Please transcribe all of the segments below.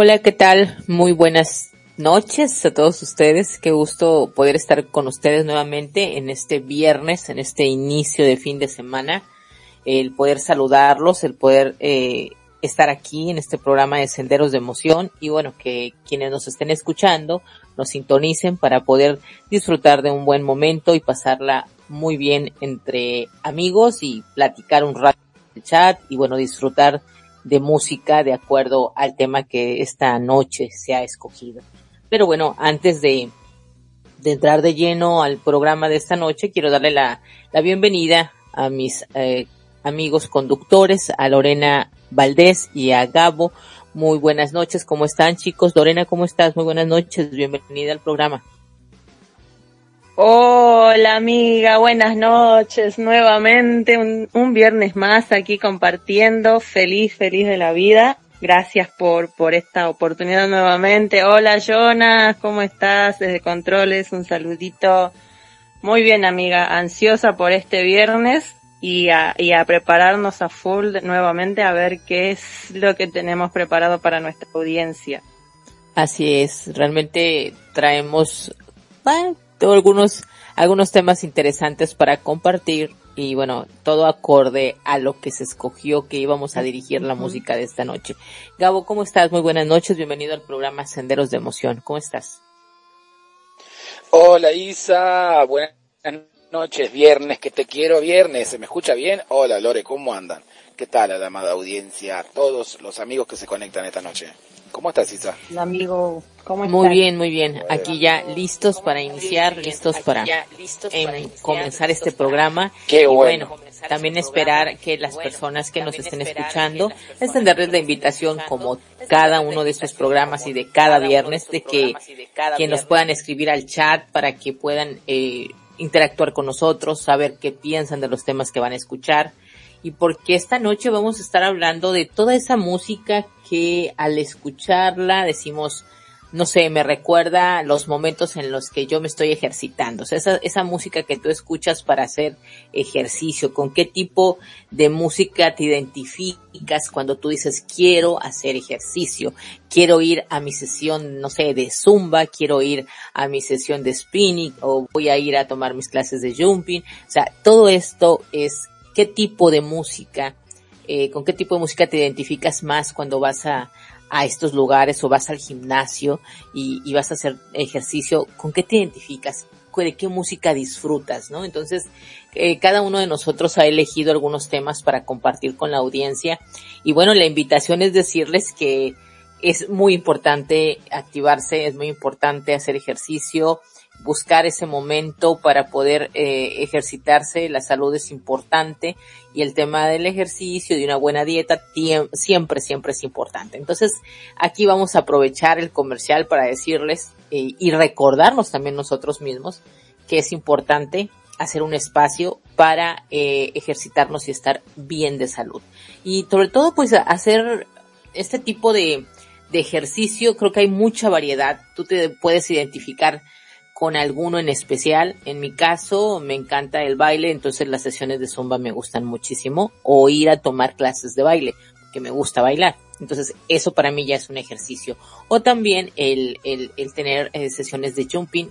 Hola, ¿qué tal? Muy buenas noches a todos ustedes. Qué gusto poder estar con ustedes nuevamente en este viernes, en este inicio de fin de semana. El poder saludarlos, el poder eh, estar aquí en este programa de Senderos de Emoción y bueno, que quienes nos estén escuchando nos sintonicen para poder disfrutar de un buen momento y pasarla muy bien entre amigos y platicar un rato en el chat y bueno, disfrutar de música de acuerdo al tema que esta noche se ha escogido. Pero bueno, antes de, de entrar de lleno al programa de esta noche, quiero darle la, la bienvenida a mis eh, amigos conductores, a Lorena Valdés y a Gabo. Muy buenas noches, ¿cómo están chicos? Lorena, ¿cómo estás? Muy buenas noches, bienvenida al programa. Hola amiga, buenas noches nuevamente, un, un, viernes más aquí compartiendo, feliz, feliz de la vida. Gracias por, por esta oportunidad nuevamente. Hola Jonas, ¿cómo estás? Desde Controles, un saludito. Muy bien amiga, ansiosa por este viernes y a, y a prepararnos a full nuevamente a ver qué es lo que tenemos preparado para nuestra audiencia. Así es, realmente traemos, tengo algunos, algunos temas interesantes para compartir y bueno, todo acorde a lo que se escogió que íbamos a dirigir la música de esta noche. Gabo, ¿cómo estás? Muy buenas noches, bienvenido al programa Senderos de Emoción. ¿Cómo estás? Hola Isa, buenas noches, viernes, que te quiero viernes, ¿se me escucha bien? Hola Lore, ¿cómo andan? ¿Qué tal a la amada audiencia, a todos los amigos que se conectan esta noche? ¿Cómo estás, Isa? Hola, amigo, Muy bien, muy bien. Aquí ya listos para iniciar, listos para em, comenzar este programa. Qué y bueno. También esperar que las personas que nos estén escuchando, extenderles la invitación como cada uno de estos programas y de cada viernes de que, que nos puedan escribir al chat para que puedan eh, interactuar con nosotros, saber qué piensan de los temas que van a escuchar y porque esta noche vamos a estar hablando de toda esa música que al escucharla decimos, no sé, me recuerda los momentos en los que yo me estoy ejercitando. O sea, esa, esa música que tú escuchas para hacer ejercicio, con qué tipo de música te identificas cuando tú dices quiero hacer ejercicio, quiero ir a mi sesión, no sé, de zumba, quiero ir a mi sesión de spinning o voy a ir a tomar mis clases de jumping. O sea, todo esto es qué tipo de música, eh, con qué tipo de música te identificas más cuando vas a, a estos lugares o vas al gimnasio y, vas a hacer ejercicio, ¿con qué te identificas? ¿De qué música disfrutas? ¿no? Entonces, eh, cada uno de nosotros ha elegido algunos temas para compartir con la audiencia y bueno, la invitación es decirles que es muy importante activarse, es muy importante hacer ejercicio, buscar ese momento para poder eh, ejercitarse, la salud es importante y el tema del ejercicio, de una buena dieta, siempre, siempre es importante. Entonces, aquí vamos a aprovechar el comercial para decirles eh, y recordarnos también nosotros mismos que es importante hacer un espacio para eh, ejercitarnos y estar bien de salud. Y sobre todo, pues, hacer este tipo de, de ejercicio, creo que hay mucha variedad. Tú te puedes identificar con alguno en especial. En mi caso, me encanta el baile, entonces las sesiones de zumba me gustan muchísimo. O ir a tomar clases de baile, que me gusta bailar. Entonces, eso para mí ya es un ejercicio. O también el, el, el tener eh, sesiones de jumping,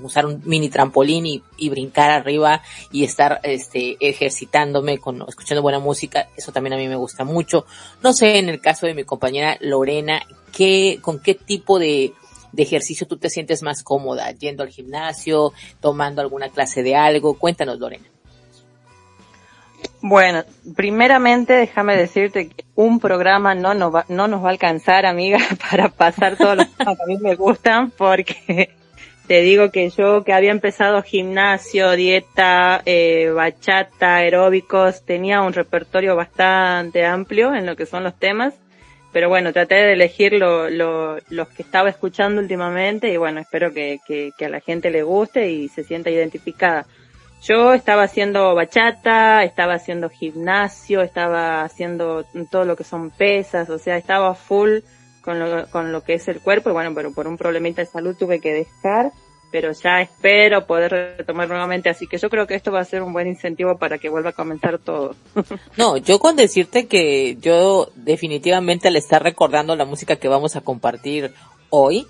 usar un mini trampolín y, y, brincar arriba y estar este, ejercitándome con, escuchando buena música. Eso también a mí me gusta mucho. No sé, en el caso de mi compañera Lorena, ¿qué, con qué tipo de, de ejercicio tú te sientes más cómoda? ¿Yendo al gimnasio? ¿Tomando alguna clase de algo? Cuéntanos, Lorena. Bueno, primeramente déjame decirte que un programa no nos va, a alcanzar, amiga, para pasar todos los temas que a mí me gustan, porque te digo que yo que había empezado gimnasio, dieta, eh, bachata, aeróbicos, tenía un repertorio bastante amplio en lo que son los temas pero bueno, traté de elegir lo, lo, los que estaba escuchando últimamente y bueno, espero que, que, a la gente le guste y se sienta identificada. Yo estaba haciendo bachata, estaba haciendo gimnasio, estaba haciendo todo lo que son pesas, o sea, estaba full con lo, con lo que es el cuerpo y bueno, pero por un problemita de salud tuve que dejar pero ya espero poder retomar nuevamente, así que yo creo que esto va a ser un buen incentivo para que vuelva a comenzar todo. no, yo con decirte que yo definitivamente al estar recordando la música que vamos a compartir hoy,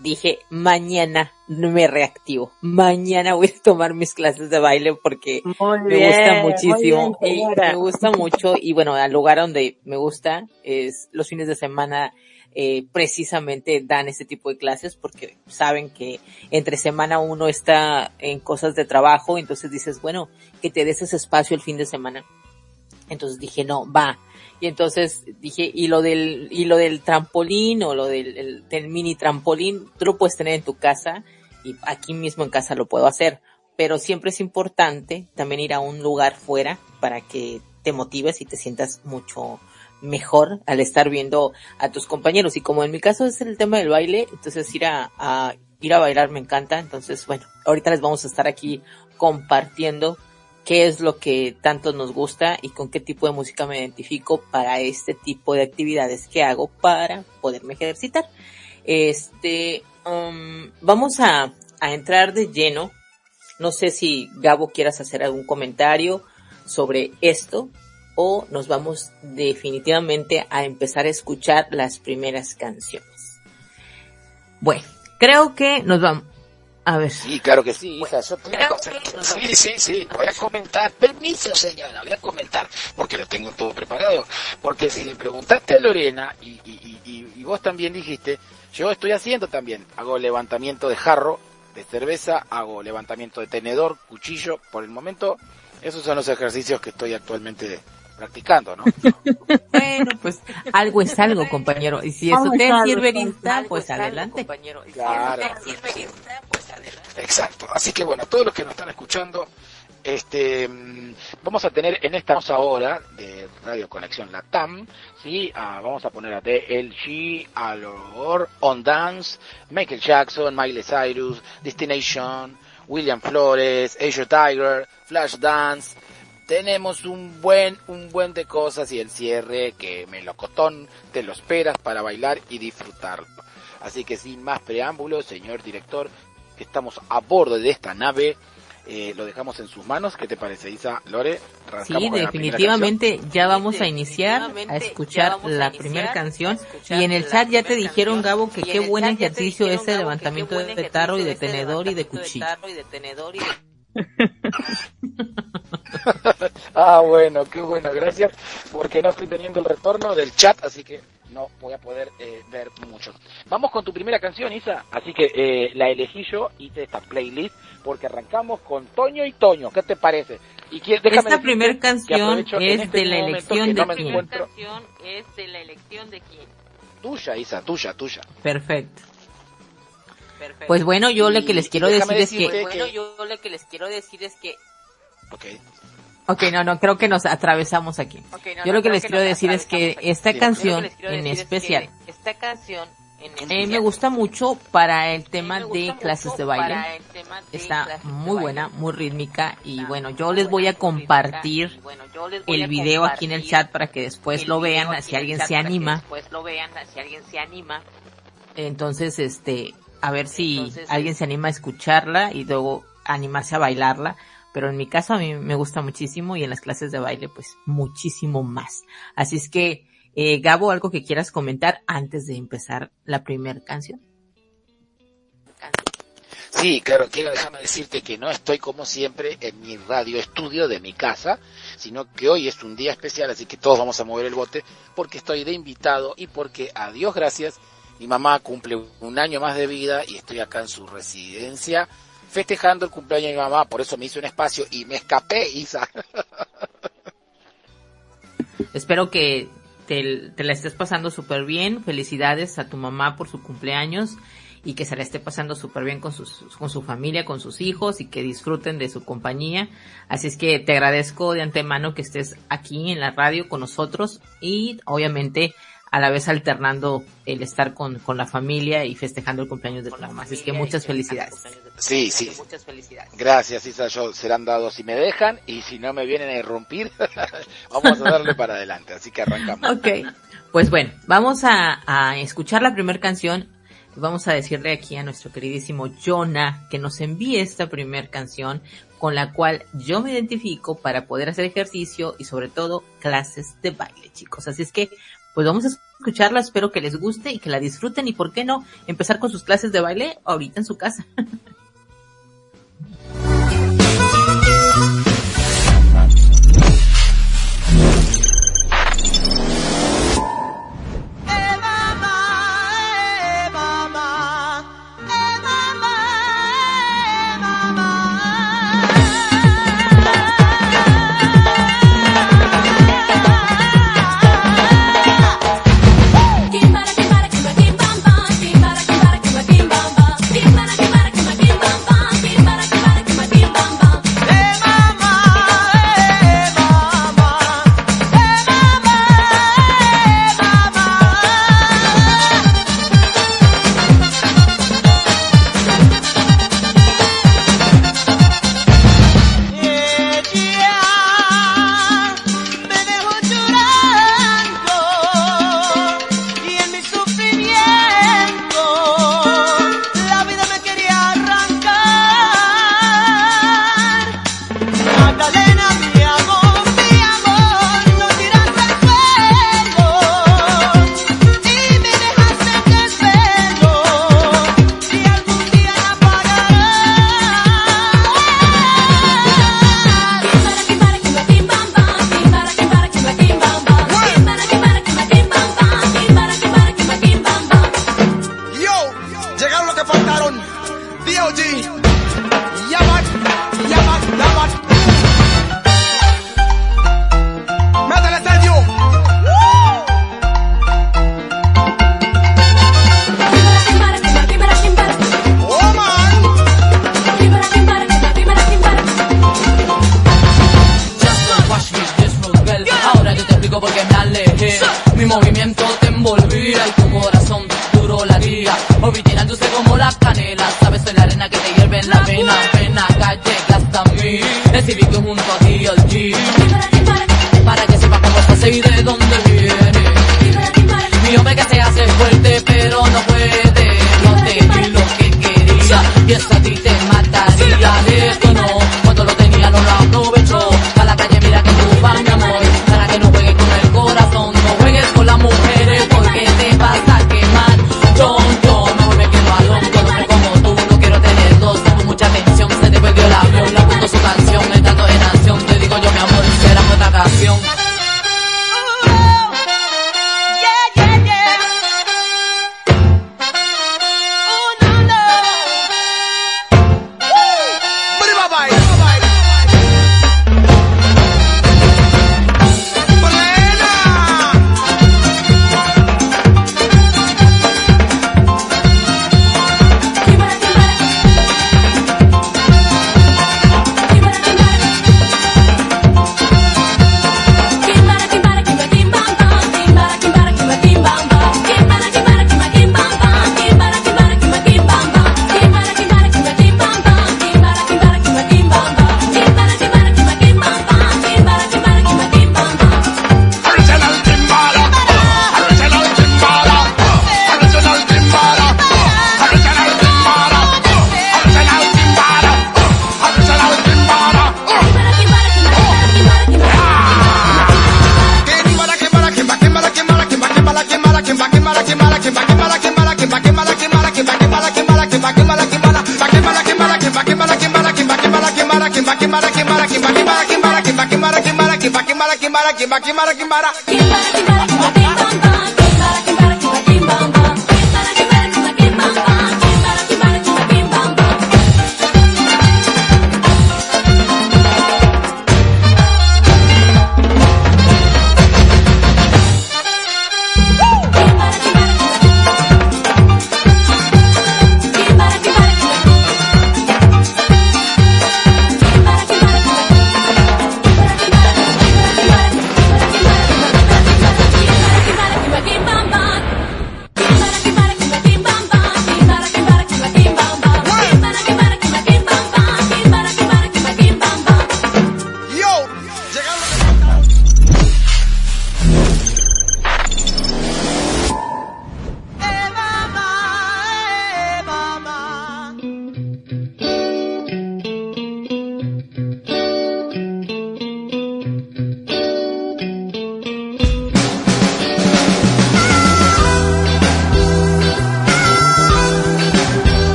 dije, mañana me reactivo. Mañana voy a tomar mis clases de baile porque me gusta muchísimo. y me gusta mucho y bueno, al lugar donde me gusta es los fines de semana eh, precisamente dan ese tipo de clases porque saben que entre semana uno está en cosas de trabajo, entonces dices, bueno, que te des ese espacio el fin de semana. Entonces dije, no, va, y entonces dije, y lo del, y lo del trampolín o lo del, mini trampolín, tú lo puedes tener en tu casa y aquí mismo en casa lo puedo hacer. Pero siempre es importante también ir a un lugar fuera para que te motives y te sientas mucho mejor al estar viendo a tus compañeros. Y como en mi caso es el tema del baile, entonces ir a, a ir a bailar me encanta. Entonces, bueno, ahorita les vamos a estar aquí compartiendo qué es lo que tanto nos gusta y con qué tipo de música me identifico para este tipo de actividades que hago para poderme ejercitar. Este, um, vamos a, a entrar de lleno. No sé si Gabo quieras hacer algún comentario sobre esto o nos vamos definitivamente a empezar a escuchar las primeras canciones. Bueno, creo que nos vamos, a ver. Sí, claro que sí, hija. Yo sí, sí, sí. Voy a comentar. Permiso, señora. Voy a comentar. Porque lo tengo todo preparado. Porque si le preguntaste a Lorena y, y, y, y vos también dijiste, yo estoy haciendo también. Hago levantamiento de jarro de cerveza, hago levantamiento de tenedor, cuchillo. Por el momento, esos son los ejercicios que estoy actualmente practicando, ¿no? bueno, pues algo es algo, compañero. Y si eso te sirve pues adelante. Claro. Exacto. Así que bueno, todos los que nos están escuchando, este, vamos a tener en esta hora de Radio Conexión Latam, sí, ah, vamos a poner a DLG, Alor, On Dance, Michael Jackson, Miley Cyrus, Destination, William Flores, Asia Tiger, Flash Dance, tenemos un buen, un buen de cosas y el cierre que melocotón te lo esperas para bailar y disfrutarlo. Así que sin más preámbulos, señor director, que estamos a bordo de esta nave, eh, lo dejamos en sus manos. ¿Qué te parece, Isa Lore? Sí, definitivamente ya vamos a iniciar a escuchar la primera canción. Y en el chat ya te dijeron, Gabo, que qué buen ejercicio ese levantamiento de tarro y de tenedor y de cuchillo. Ah, bueno, qué bueno, gracias, porque no estoy teniendo el retorno del chat, así que no voy a poder eh, ver mucho. Vamos con tu primera canción, Isa, así que eh, la elegí yo, hice esta playlist, porque arrancamos con Toño y Toño, ¿qué te parece? Y esta primera canción es este de la elección de quién. es de la elección de quién. Tuya, Isa, tuya, tuya. Perfecto. Pues bueno, yo lo que les quiero decir es que... Bueno, yo lo que les quiero decir es que... Okay. Ok, no, no, creo que nos atravesamos aquí. yo lo que les quiero decir es que esta canción en especial, esta canción eh, me gusta mucho para el tema de clases de baile. Está muy buena, muy rítmica y bueno, yo les voy a compartir el video aquí en el chat para que después lo vean si alguien se anima. Entonces, este, a ver si alguien se anima a escucharla y luego animarse a bailarla. Pero en mi caso a mí me gusta muchísimo y en las clases de baile pues muchísimo más. Así es que, eh, Gabo, algo que quieras comentar antes de empezar la primera canción. Sí, claro, quiero dejarme decirte que no estoy como siempre en mi radio estudio de mi casa, sino que hoy es un día especial, así que todos vamos a mover el bote, porque estoy de invitado y porque, a Dios gracias, mi mamá cumple un año más de vida y estoy acá en su residencia festejando el cumpleaños de mi mamá, por eso me hice un espacio y me escapé, Isa. Espero que te, la estés pasando súper bien. Felicidades a tu mamá por su cumpleaños y que se la esté pasando súper bien con, sus, con su familia, con sus hijos y que disfruten de su compañía. Así es que te agradezco de antemano que estés aquí en la radio con nosotros y obviamente a la vez alternando el estar con, con la familia y festejando el cumpleaños de tu mamá. Así es que muchas felicidades. Sí, sí. Muchas felicidades. Gracias, Isa. Yo serán dados si me dejan y si no me vienen a irrumpir, vamos a darle para adelante. Así que arrancamos. Ok. Pues bueno, vamos a, a escuchar la primera canción. vamos a decirle aquí a nuestro queridísimo Jonah que nos envíe esta primer canción con la cual yo me identifico para poder hacer ejercicio y sobre todo clases de baile, chicos. Así es que, pues vamos a escucharla, espero que les guste y que la disfruten y por qué no empezar con sus clases de baile ahorita en su casa.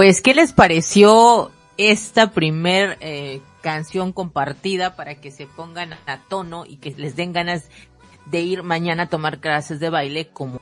pues, ¿qué les pareció esta primer eh, canción compartida para que se pongan a tono y que les den ganas de ir mañana a tomar clases de baile como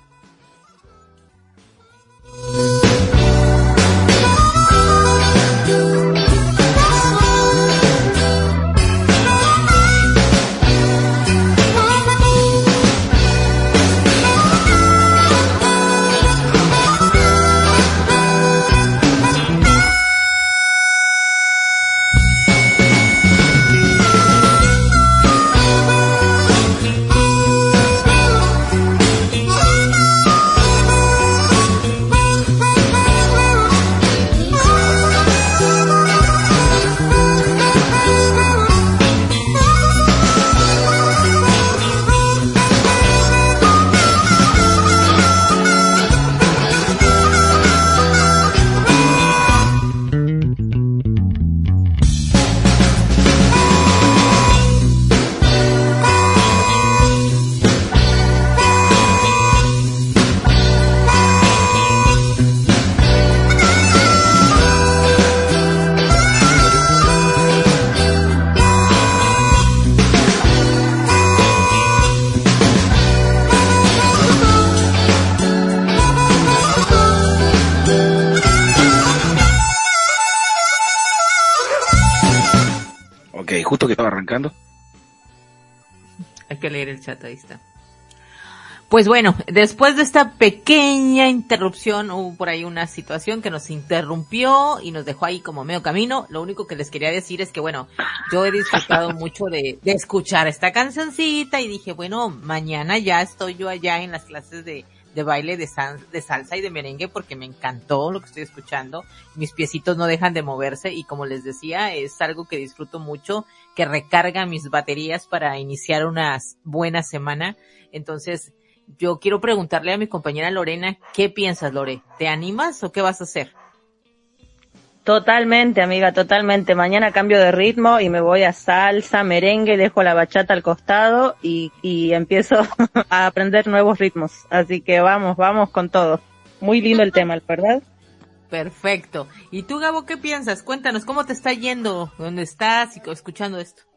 ahí está. Pues bueno, después de esta pequeña interrupción hubo por ahí una situación que nos interrumpió y nos dejó ahí como medio camino. Lo único que les quería decir es que bueno, yo he disfrutado mucho de, de escuchar esta cancioncita y dije, bueno, mañana ya estoy yo allá en las clases de, de baile de, de salsa y de merengue porque me encantó lo que estoy escuchando. Mis piecitos no dejan de moverse y como les decía, es algo que disfruto mucho, que recarga mis baterías para iniciar una buena semana. Entonces, yo quiero preguntarle a mi compañera Lorena, ¿qué piensas, Lore? ¿Te animas o qué vas a hacer? Totalmente, amiga, totalmente. Mañana cambio de ritmo y me voy a salsa, merengue, dejo la bachata al costado y, y empiezo a aprender nuevos ritmos. Así que vamos, vamos con todo. Muy lindo el tema, ¿verdad? Perfecto. ¿Y tú, Gabo, qué piensas? Cuéntanos, ¿cómo te está yendo? ¿Dónde estás y escuchando esto?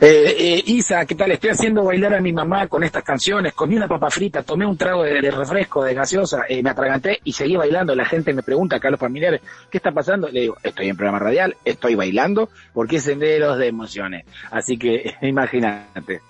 Eh, eh, Isa, ¿qué tal? Estoy haciendo bailar a mi mamá con estas canciones, comí una papa frita, tomé un trago de, refresco, de gaseosa, eh, me atraganté y seguí bailando. La gente me pregunta acá los familiares, ¿qué está pasando? Le digo, estoy en programa radial, estoy bailando, porque es senderos de emociones. Así que imagínate.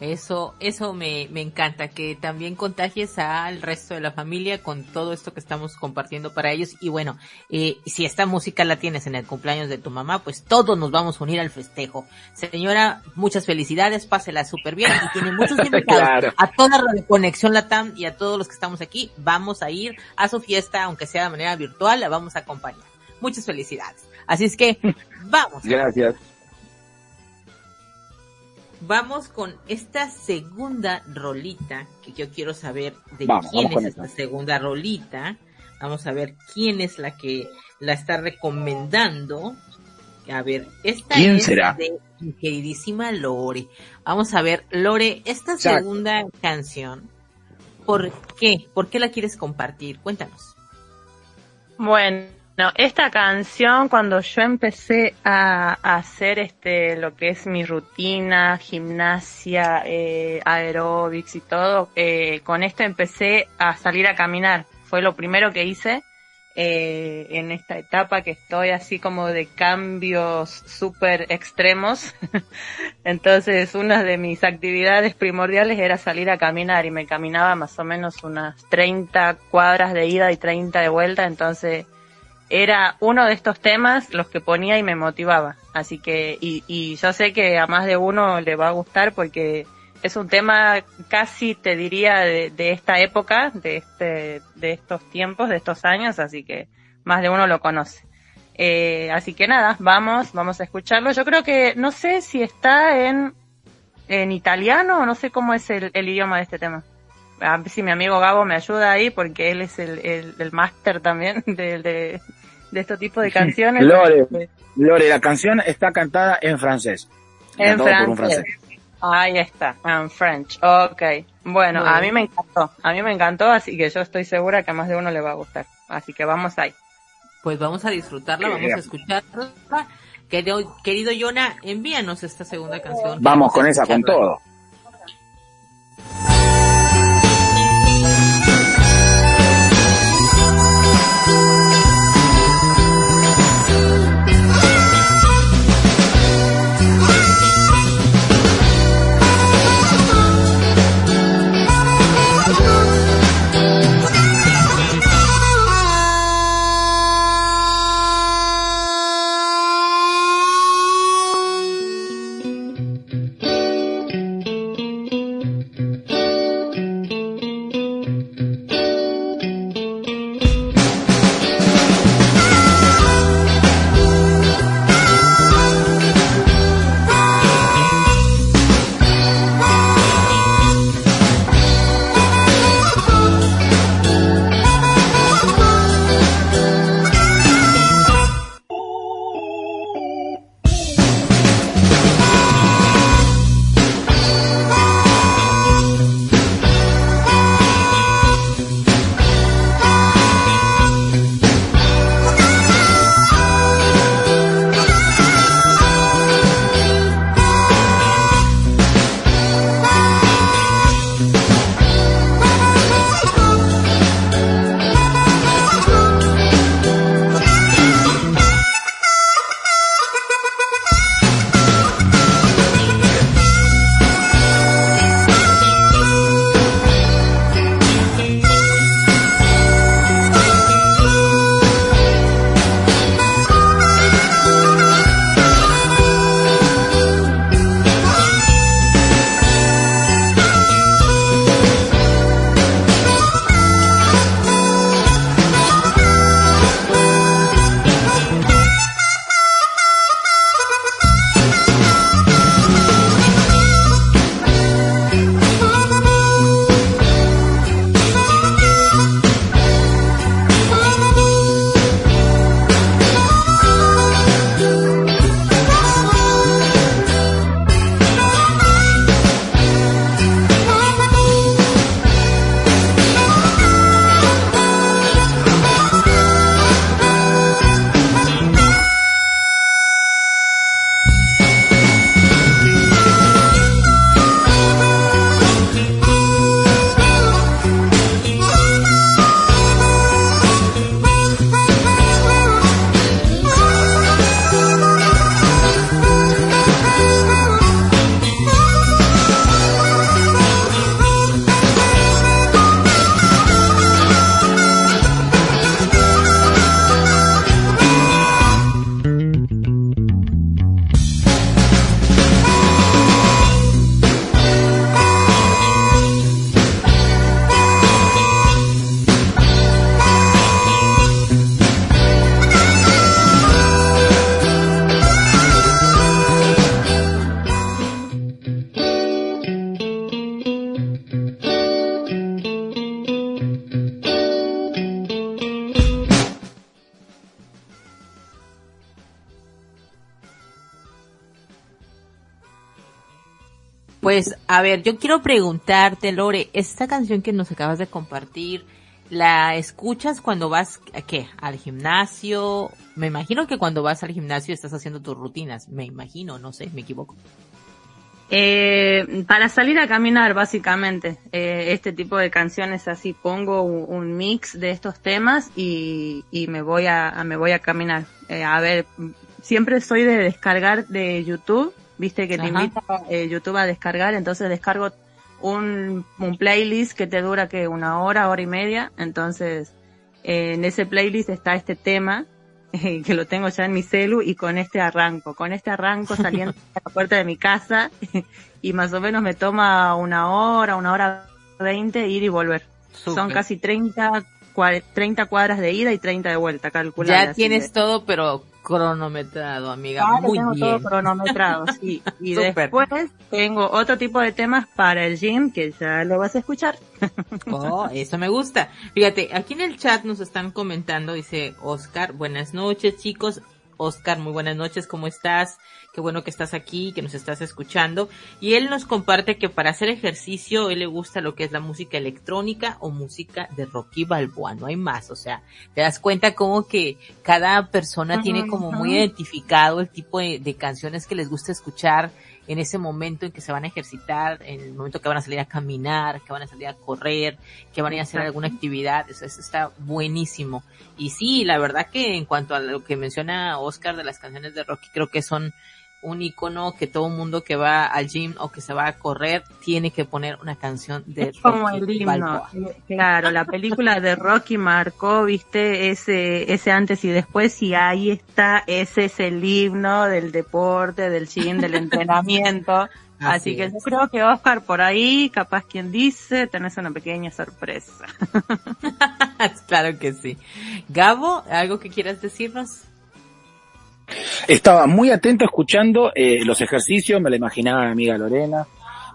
Eso, eso me, me encanta, que también contagies al resto de la familia con todo esto que estamos compartiendo para ellos. Y bueno, eh, si esta música la tienes en el cumpleaños de tu mamá, pues todos nos vamos a unir al festejo. Señora, muchas felicidades, pásela súper bien y tiene muchos invitados. A toda la Conexión Latam y a todos los que estamos aquí, vamos a ir a su fiesta, aunque sea de manera virtual, la vamos a acompañar. Muchas felicidades. Así es que, vamos. Gracias vamos con esta segunda rolita, que yo quiero saber de quién es esta segunda rolita. Vamos a ver quién es la que la está recomendando. A ver, esta es de mi queridísima Lore. Vamos a ver, Lore, esta segunda canción, ¿por qué? ¿Por qué la quieres compartir? Cuéntanos. Bueno, no, esta canción cuando yo empecé a, hacer este lo que es mi rutina, gimnasia, eh, aeróbics y todo, eh, con esto empecé a salir a caminar. Fue lo primero que hice eh, en esta etapa que estoy así como de cambios súper extremos. Entonces una de mis actividades primordiales era salir a caminar y me caminaba más o menos unas 30 cuadras de ida y 30 de vuelta. Entonces era uno de estos temas los que ponía y me motivaba. Así que, y, y yo sé que a más de uno le va a gustar porque es un tema casi, te diría, de, de esta época, de este, de estos tiempos, de estos años, así que más de uno lo conoce. Eh, así que nada, vamos, vamos a escucharlo. Yo creo que, no sé si está en, en italiano no sé cómo es el, el idioma de este tema a ver si mi amigo Gabo me ayuda ahí porque él es el, el, el máster también de, de, de este tipo de canciones. Lore, Lore, la canción está cantada en francés. En francés. Ahí está, en French. Ok. Bueno, a mí me encantó. A mí me encantó, así que yo estoy segura que a más de uno le va a gustar. Así que vamos ahí. Pues vamos a disfrutarla, vamos a escucharla. Querido, querido Yona, envíanos esta segunda canción. Vamos con esa, con todo. Pues, a ver, yo quiero preguntarte, Lore, esta canción que nos acabas de compartir, ¿la escuchas cuando vas, ¿a qué? ¿Al gimnasio? Me imagino que cuando vas al gimnasio estás haciendo tus rutinas. Me imagino, no sé, me equivoco. Eh, para salir a caminar, básicamente, eh, este tipo de canciones así, pongo un, mix de estos temas y, y me voy a, me voy a caminar. Eh, a ver, siempre soy de descargar de YouTube viste que te invita eh, YouTube a descargar, entonces descargo un, un playlist que te dura que una hora, hora y media, entonces eh, en ese playlist está este tema que lo tengo ya en mi celu y con este arranco, con este arranco saliendo a la puerta de mi casa y más o menos me toma una hora, una hora veinte ir y volver. Son casi 30, 30 cuadras de ida y 30 de vuelta, calculada. Ya tienes todo, pero cronometrado, amiga. Muy tengo bien. todo cronometrado, sí. Y después tengo otro tipo de temas para el gym que ya lo vas a escuchar. Oh, eso me gusta. Fíjate, aquí en el chat nos están comentando, dice Oscar, buenas noches chicos. Oscar, muy buenas noches, ¿cómo estás? Qué bueno que estás aquí, que nos estás escuchando. Y él nos comparte que para hacer ejercicio, él le gusta lo que es la música electrónica o música de Rocky Balboa, no hay más. O sea, te das cuenta como que cada persona tiene como muy identificado el tipo de, de canciones que les gusta escuchar en ese momento en que se van a ejercitar, en el momento que van a salir a caminar, que van a salir a correr, que van a ir a hacer alguna actividad, eso, eso, está buenísimo. Y sí, la verdad que en cuanto a lo que menciona Oscar de las canciones de Rocky, creo que son un icono que todo mundo que va al gym o que se va a correr tiene que poner una canción de es como el himno. Claro, la película de Rocky marcó, viste, ese, ese antes y después y ahí está, ese es el himno del deporte, del gym, del entrenamiento. Así, Así que yo creo que Oscar por ahí, capaz quien dice, tenés una pequeña sorpresa. claro que sí. Gabo, ¿algo que quieras decirnos? Estaba muy atento escuchando eh, los ejercicios, me lo imaginaba mi amiga Lorena,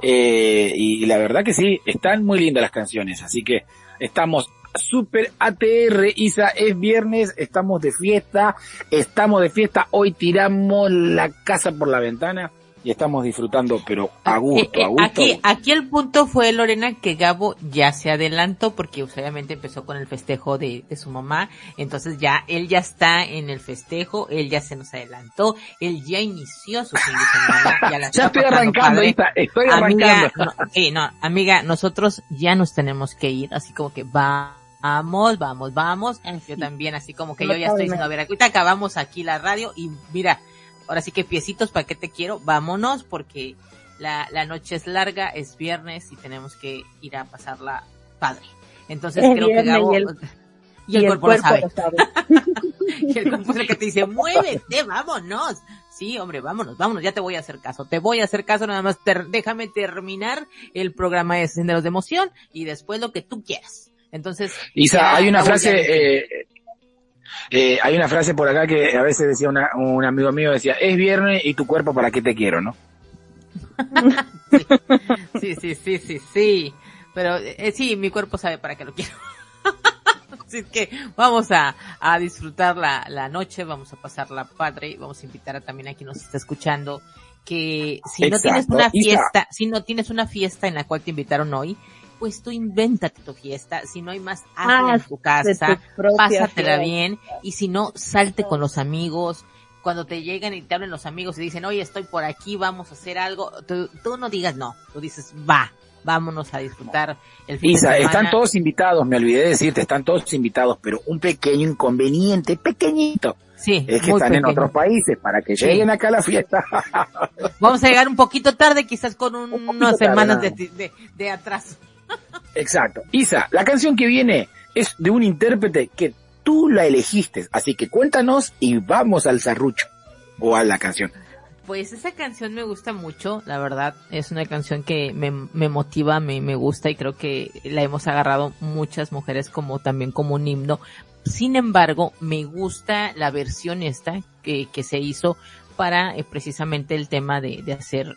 eh, y la verdad que sí, están muy lindas las canciones, así que estamos super ATR, Isa, es viernes, estamos de fiesta, estamos de fiesta, hoy tiramos la casa por la ventana y estamos disfrutando, pero a gusto, a gusto. Aquí, aquí el punto fue, Lorena, que Gabo ya se adelantó porque obviamente empezó con el festejo de, de, su mamá, entonces ya, él ya está en el festejo, él ya se nos adelantó, él ya inició su fin de semana. Ya, la ya estoy arrancando, Isa, estoy amiga, arrancando. No, no, amiga, nosotros ya nos tenemos que ir, así como que va vamos, vamos, vamos. Yo también, así como que yo ya estoy diciendo, a ver, ahorita acabamos aquí la radio y mira, ahora sí que piecitos, ¿para qué te quiero? Vámonos porque la, la noche es larga, es viernes y tenemos que ir a pasarla padre. Entonces es creo que Gabo... Y el, y el, y cuerpo, el cuerpo, lo sabe. Lo sabe. y el cuerpo es el que te dice, muévete, vámonos. Sí, hombre, vámonos, vámonos, ya te voy a hacer caso. Te voy a hacer caso, nada más ter déjame terminar el programa de Senderos de Emoción y después lo que tú quieras. Entonces... Isa, ya, hay una frase... Eh, eh, hay una frase por acá que a veces decía una, un amigo mío, decía, es viernes y tu cuerpo para qué te quiero, ¿no? sí, sí, sí, sí, sí. Pero eh, sí, mi cuerpo sabe para qué lo quiero. Así que vamos a, a disfrutar la, la noche, vamos a pasarla padre, vamos a invitar a también a quien nos está escuchando que si Exacto. no tienes una fiesta, si no tienes una fiesta en la cual te invitaron hoy, pues tú invéntate tu fiesta, si no hay más, hazla ah, en tu casa, tu pásatela fiesta. bien, y si no, salte con los amigos, cuando te llegan y te hablan los amigos y dicen, oye, estoy por aquí, vamos a hacer algo, tú, tú no digas no, tú dices, va, vámonos a disfrutar el fin Isa, de semana. están todos invitados, me olvidé de decirte, están todos invitados, pero un pequeño inconveniente, pequeñito. Sí, es que están pequeño. en otros países para que sí. lleguen acá a la fiesta. Vamos a llegar un poquito tarde, quizás con un, un unas semanas tarde, de, de, de atraso. Exacto. Isa, la canción que viene es de un intérprete que tú la elegiste, así que cuéntanos y vamos al zarrucho o a la canción. Pues esa canción me gusta mucho, la verdad, es una canción que me, motiva, me, gusta y creo que la hemos agarrado muchas mujeres como también como un himno. Sin embargo, me gusta la versión esta que, se hizo para eh, precisamente el tema de, hacer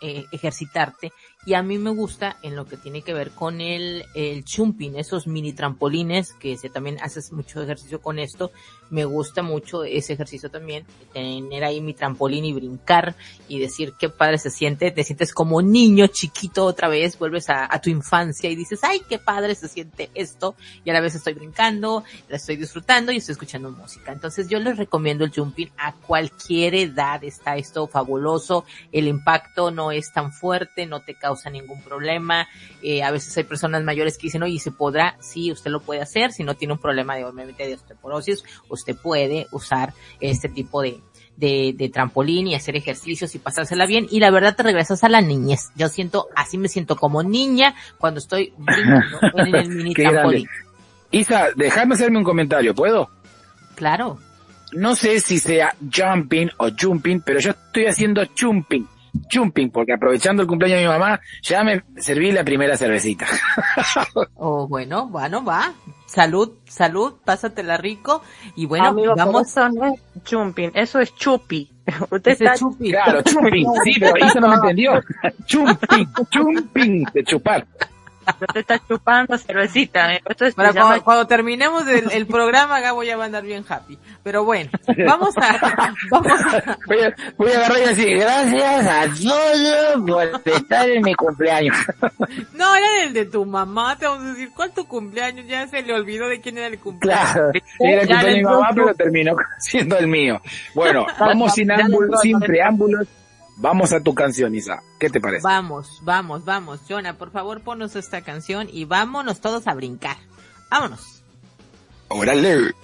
eh, ejercitarte y a mí me gusta en lo que tiene que ver con el, el chumping, esos mini trampolines que se, también haces mucho ejercicio con esto. Me gusta mucho ese ejercicio también, tener ahí mi trampolín y brincar y decir qué padre se siente, te sientes como niño chiquito otra vez, vuelves a, a tu infancia y dices, ay, qué padre se siente esto y a la vez estoy brincando, la estoy disfrutando y estoy escuchando música. Entonces yo les recomiendo el jumping a cualquier edad, está esto fabuloso, el impacto no es tan fuerte, no te causa causa ningún problema. Eh, a veces hay personas mayores que dicen, oye, ¿se podrá? Sí, usted lo puede hacer. Si no tiene un problema de, obviamente, de osteoporosis, usted puede usar este tipo de, de, de, trampolín y hacer ejercicios y pasársela bien. Y la verdad te regresas a la niñez. Yo siento, así me siento como niña cuando estoy brincando en el mini trampolín. Isa, déjame hacerme un comentario, ¿puedo? Claro. No sé si sea jumping o jumping, pero yo estoy haciendo chumping chumping, porque aprovechando el cumpleaños de mi mamá, ya me serví la primera cervecita. oh, bueno, bueno, va. Salud, salud, pásatela rico. Y bueno, Amigo, vamos. Eso no es chumping, eso es chupi. Usted está chupi. Claro, chumping, sí, pero eso no me entendió. chumping, chumping, de chupar. Te está chupando cervecita. ¿eh? cuando, terminemos el, programa, Gabo ya va a andar bien happy. Pero bueno, vamos a... vamos a... Voy, a, agarrar y decir, gracias a todos por estar en mi cumpleaños. No, era el de tu mamá, te vamos a decir, ¿cuál tu cumpleaños? Ya se le olvidó de quién era el cumpleaños. Claro, era el cumpleaños de mi mamá, pero terminó siendo el mío. Bueno, vamos sin, sin preámbulos Vamos a tu canción, Isa. ¿Qué te parece? Vamos, vamos, vamos. Jonah, por favor, ponos esta canción y vámonos todos a brincar. Vámonos. Órale.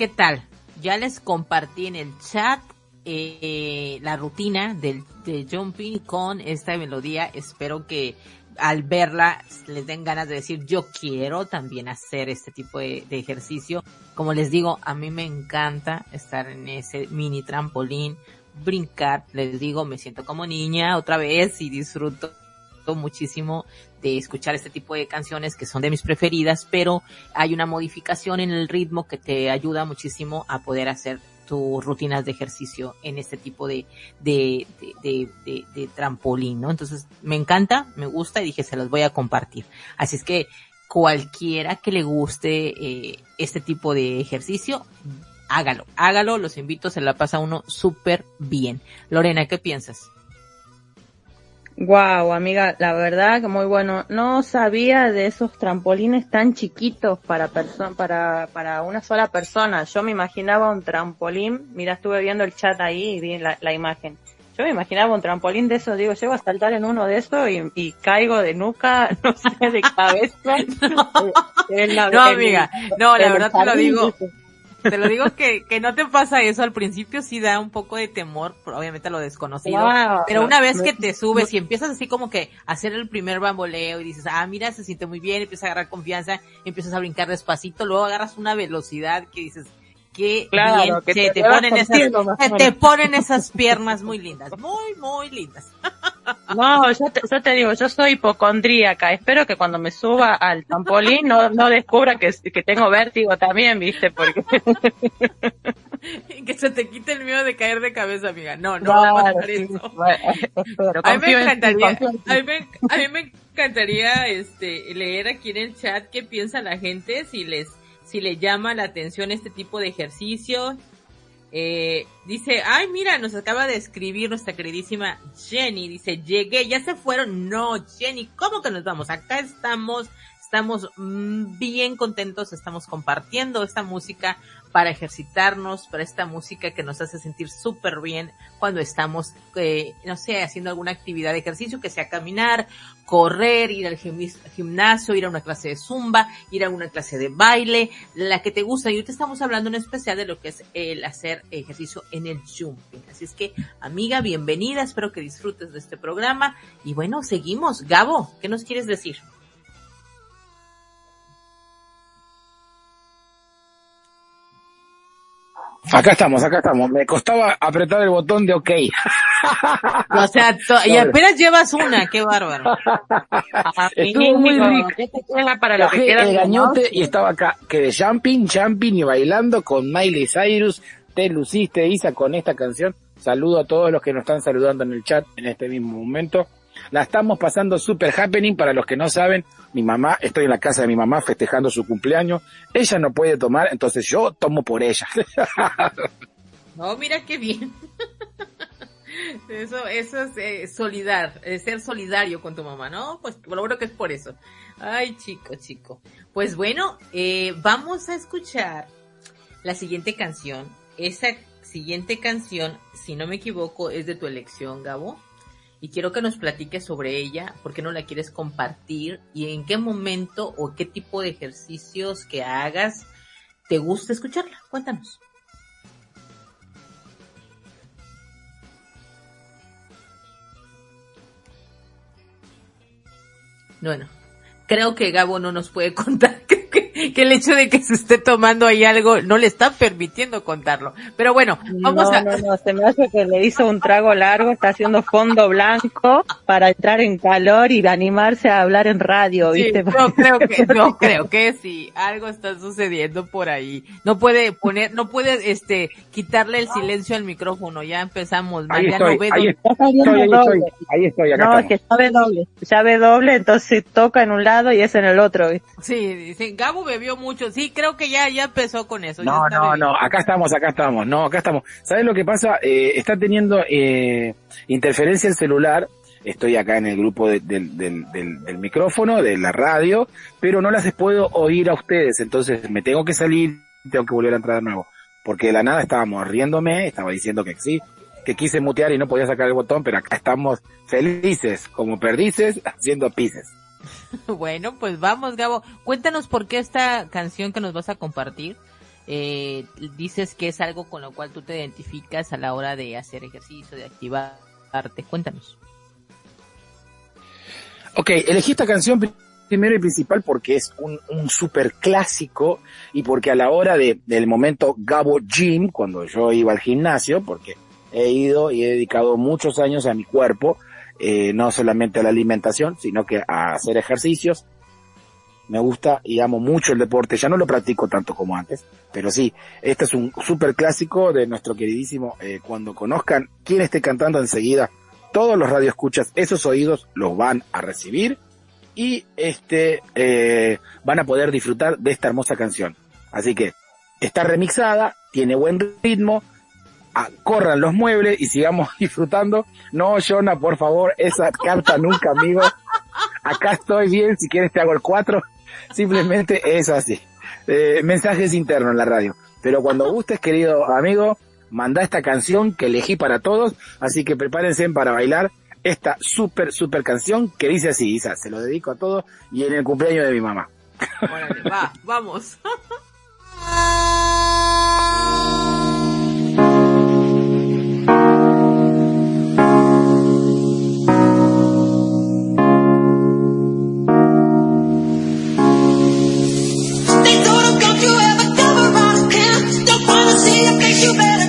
¿Qué tal? Ya les compartí en el chat eh, la rutina del, de jumping con esta melodía. Espero que al verla les den ganas de decir yo quiero también hacer este tipo de, de, ejercicio. Como les digo, a mí me encanta estar en ese mini trampolín, brincar. Les digo, me siento como niña otra vez y disfruto muchísimo de escuchar este tipo de canciones que son de mis preferidas, pero hay una modificación en el ritmo que te ayuda muchísimo a poder hacer tus rutinas de ejercicio en este tipo de, de, de, de, trampolín, ¿no? Entonces, me encanta, me gusta y dije, se los voy a compartir. Así es que cualquiera que le guste eh, este tipo de ejercicio, hágalo, hágalo, los invito, se la pasa uno súper bien. Lorena, ¿qué piensas? Wow, amiga, la verdad que muy bueno. No sabía de esos trampolines tan chiquitos para para para una sola persona. Yo me imaginaba un trampolín. Mira, estuve viendo el chat ahí y vi la, imagen. Yo me imaginaba un trampolín de esos, digo, llego a saltar en uno de esos y, caigo de nuca, no sé, de cabeza. no, amiga, no, la verdad te lo digo. Te lo digo que, que no te pasa eso al principio, sí da un poco de temor, obviamente lo desconocido. pero una vez que te subes y empiezas así como que a hacer el primer bamboleo y dices, ah, mira, se siente muy bien, empiezas a agarrar confianza, empiezas a brincar despacito, luego agarras una velocidad que dices, qué bien que te, te, ponen esas, te ponen esas piernas muy lindas, muy, muy lindas. No, yo te, yo te digo, yo soy hipocondríaca. Espero que cuando me suba al trampolín no, no descubra que, que tengo vértigo también, ¿viste? Porque... que se te quite el miedo de caer de cabeza, amiga. No, no va a pasar eso. a mí me encantaría, a mí me, a mí me encantaría este leer aquí en el chat qué piensa la gente si les si le llama la atención este tipo de ejercicio eh, dice, ay, mira, nos acaba de escribir nuestra queridísima Jenny. Dice, llegué, ya se fueron. No, Jenny, ¿cómo que nos vamos? Acá estamos, estamos mm, bien contentos, estamos compartiendo esta música para ejercitarnos, para esta música que nos hace sentir súper bien cuando estamos, eh, no sé, haciendo alguna actividad de ejercicio, que sea caminar, correr, ir al gimnasio, ir a una clase de zumba, ir a una clase de baile, la que te gusta. Y te estamos hablando en especial de lo que es el hacer ejercicio en el jumping. Así es que, amiga, bienvenida, espero que disfrutes de este programa. Y bueno, seguimos. Gabo, ¿qué nos quieres decir? Acá estamos, acá estamos. Me costaba apretar el botón de OK. o sea, y apenas llevas una, qué bárbaro. Estuvo muy rico. Para lo que el gañote y estaba acá, que de jumping, jumping y bailando con Miley Cyrus. Te luciste, Isa, con esta canción. Saludo a todos los que nos están saludando en el chat en este mismo momento. La estamos pasando super happening para los que no saben. Mi mamá, estoy en la casa de mi mamá festejando su cumpleaños. Ella no puede tomar, entonces yo tomo por ella. No, mira qué bien. Eso, eso es eh, solidar, ser solidario con tu mamá, ¿no? Pues lo bueno que es por eso. Ay, chico, chico. Pues bueno, eh, vamos a escuchar la siguiente canción. Esa siguiente canción, si no me equivoco, es de tu elección, Gabo y quiero que nos platiques sobre ella, por qué no la quieres compartir y en qué momento o qué tipo de ejercicios que hagas te gusta escucharla. Cuéntanos. Bueno, creo que Gabo no nos puede contar que el hecho de que se esté tomando ahí algo no le está permitiendo contarlo. Pero bueno, vamos a... No, no, se me hace que le hizo un trago largo, está haciendo fondo blanco para entrar en calor y animarse a hablar en radio, ¿viste? yo creo que, yo creo que sí, algo está sucediendo por ahí. No puede poner, no puede, este, quitarle el silencio al micrófono, ya empezamos. Ahí estoy, ahí, estoy, ahí, estoy, acá No, es que sabe doble, sabe doble, entonces toca en un lado y es en el otro, ¿viste? Sí, dice, Gabo bebió mucho. Sí, creo que ya, ya empezó con eso. No, no, no, acá estamos, acá estamos. No, acá estamos. ¿Sabes lo que pasa? Eh, está teniendo eh, interferencia el celular. Estoy acá en el grupo del, del, del, micrófono, de la radio, pero no las puedo oír a ustedes. Entonces me tengo que salir, tengo que volver a entrar de nuevo. Porque de la nada estábamos riéndome, estaba diciendo que sí, que quise mutear y no podía sacar el botón, pero acá estamos felices, como perdices, haciendo pises. bueno, pues vamos, Gabo. Cuéntanos por qué esta canción que nos vas a compartir. Eh, dices que es algo con lo cual tú te identificas a la hora de hacer ejercicio, de activarte. Cuéntanos. Ok, elegí esta canción primero y principal porque es un, un super clásico y porque a la hora de, del momento Gabo Gym, cuando yo iba al gimnasio, porque he ido y he dedicado muchos años a mi cuerpo, eh, no solamente a la alimentación, sino que a hacer ejercicios. me gusta y amo mucho el deporte, ya no lo practico tanto como antes, pero sí, este es un super clásico de nuestro queridísimo, eh, cuando conozcan quién esté cantando enseguida, todos los radioescuchas, esos oídos los van a recibir y este eh, van a poder disfrutar de esta hermosa canción. Así que está remixada, tiene buen ritmo, corran los muebles y sigamos disfrutando. No, Jonah, por favor, esa carta nunca, amigo. Acá estoy bien, si quieres te hago el 4. Simplemente es así. Eh, mensajes internos en la radio. Pero cuando gustes, querido amigo, manda esta canción que elegí para todos. Así que prepárense para bailar esta super, super canción que dice así, Isa, se lo dedico a todos y en el cumpleaños de mi mamá. va, vamos. you better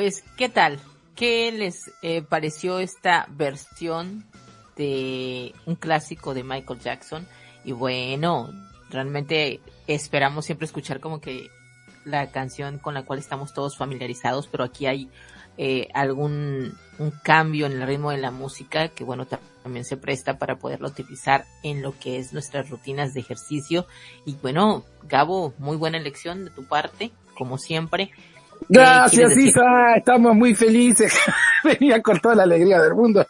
Pues, ¿qué tal? ¿Qué les eh, pareció esta versión de un clásico de Michael Jackson? Y bueno, realmente esperamos siempre escuchar como que la canción con la cual estamos todos familiarizados, pero aquí hay eh, algún un cambio en el ritmo de la música que bueno también se presta para poderlo utilizar en lo que es nuestras rutinas de ejercicio y bueno Gabo muy buena elección de tu parte como siempre Gracias, Isa. Estamos muy felices. Venía con toda la alegría del mundo.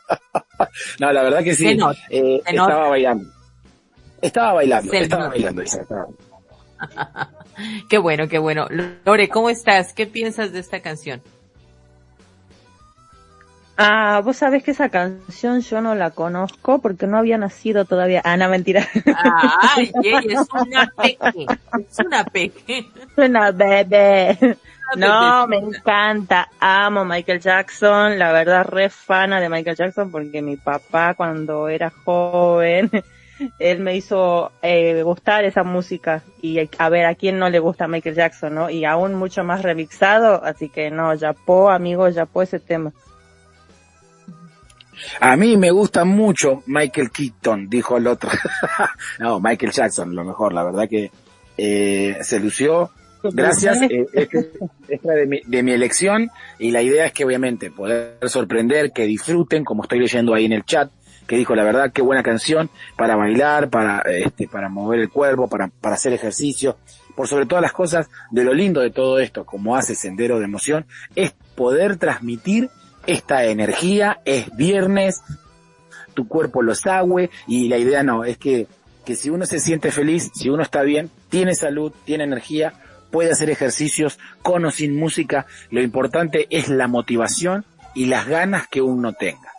no, la verdad que sí. Eh, estaba bailando. Estaba bailando. estaba bailando, Isa. qué bueno, qué bueno. Lore, ¿cómo estás? ¿Qué piensas de esta canción? Ah, vos sabés que esa canción yo no la conozco porque no había nacido todavía. Ah, no, mentira. Ay, es una peque. Es una peque. Es una bebé. No, me encanta. Amo Michael Jackson. La verdad, re fana de Michael Jackson porque mi papá cuando era joven, él me hizo eh, gustar esa música. Y a ver, a quién no le gusta Michael Jackson, ¿no? Y aún mucho más remixado. Así que no, yapó, amigo, yapó ese tema. A mí me gusta mucho Michael Keaton, dijo el otro. no, Michael Jackson, lo mejor, la verdad que eh, se lució Gracias, eh, esta de mi, de mi elección y la idea es que obviamente poder sorprender, que disfruten, como estoy leyendo ahí en el chat, que dijo la verdad, qué buena canción para bailar, para, este, para mover el cuerpo, para, para hacer ejercicio, por sobre todas las cosas, de lo lindo de todo esto, como hace Sendero de Emoción, es poder transmitir esta energía, es viernes, tu cuerpo lo sabe y la idea no, es que, que si uno se siente feliz, si uno está bien, tiene salud, tiene energía, puede hacer ejercicios con o sin música, lo importante es la motivación y las ganas que uno tenga.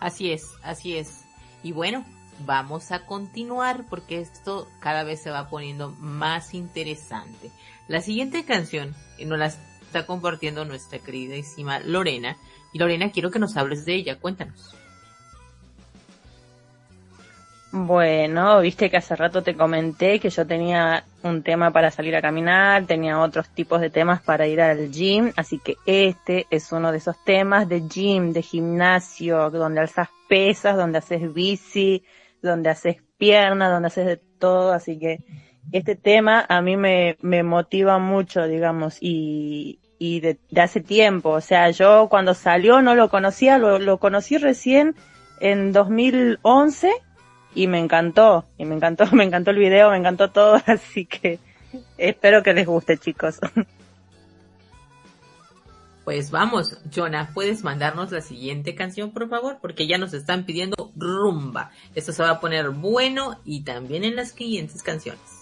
Así es, así es. Y bueno, vamos a continuar porque esto cada vez se va poniendo más interesante. La siguiente canción nos la está compartiendo nuestra queridísima Lorena. Y Lorena, quiero que nos hables de ella, cuéntanos. Bueno, viste que hace rato te comenté que yo tenía un tema para salir a caminar, tenía otros tipos de temas para ir al gym, así que este es uno de esos temas de gym, de gimnasio, donde alzas pesas, donde haces bici, donde haces piernas, donde haces de todo, así que este tema a mí me, me motiva mucho, digamos, y, y de, hace tiempo, o sea, yo cuando salió no lo conocía, lo, lo conocí recién en 2011 y me encantó, y me encantó, me encantó el video, me encantó todo, así que espero que les guste chicos. Pues vamos, Jonah, ¿puedes mandarnos la siguiente canción, por favor? Porque ya nos están pidiendo rumba. Esto se va a poner bueno y también en las siguientes canciones.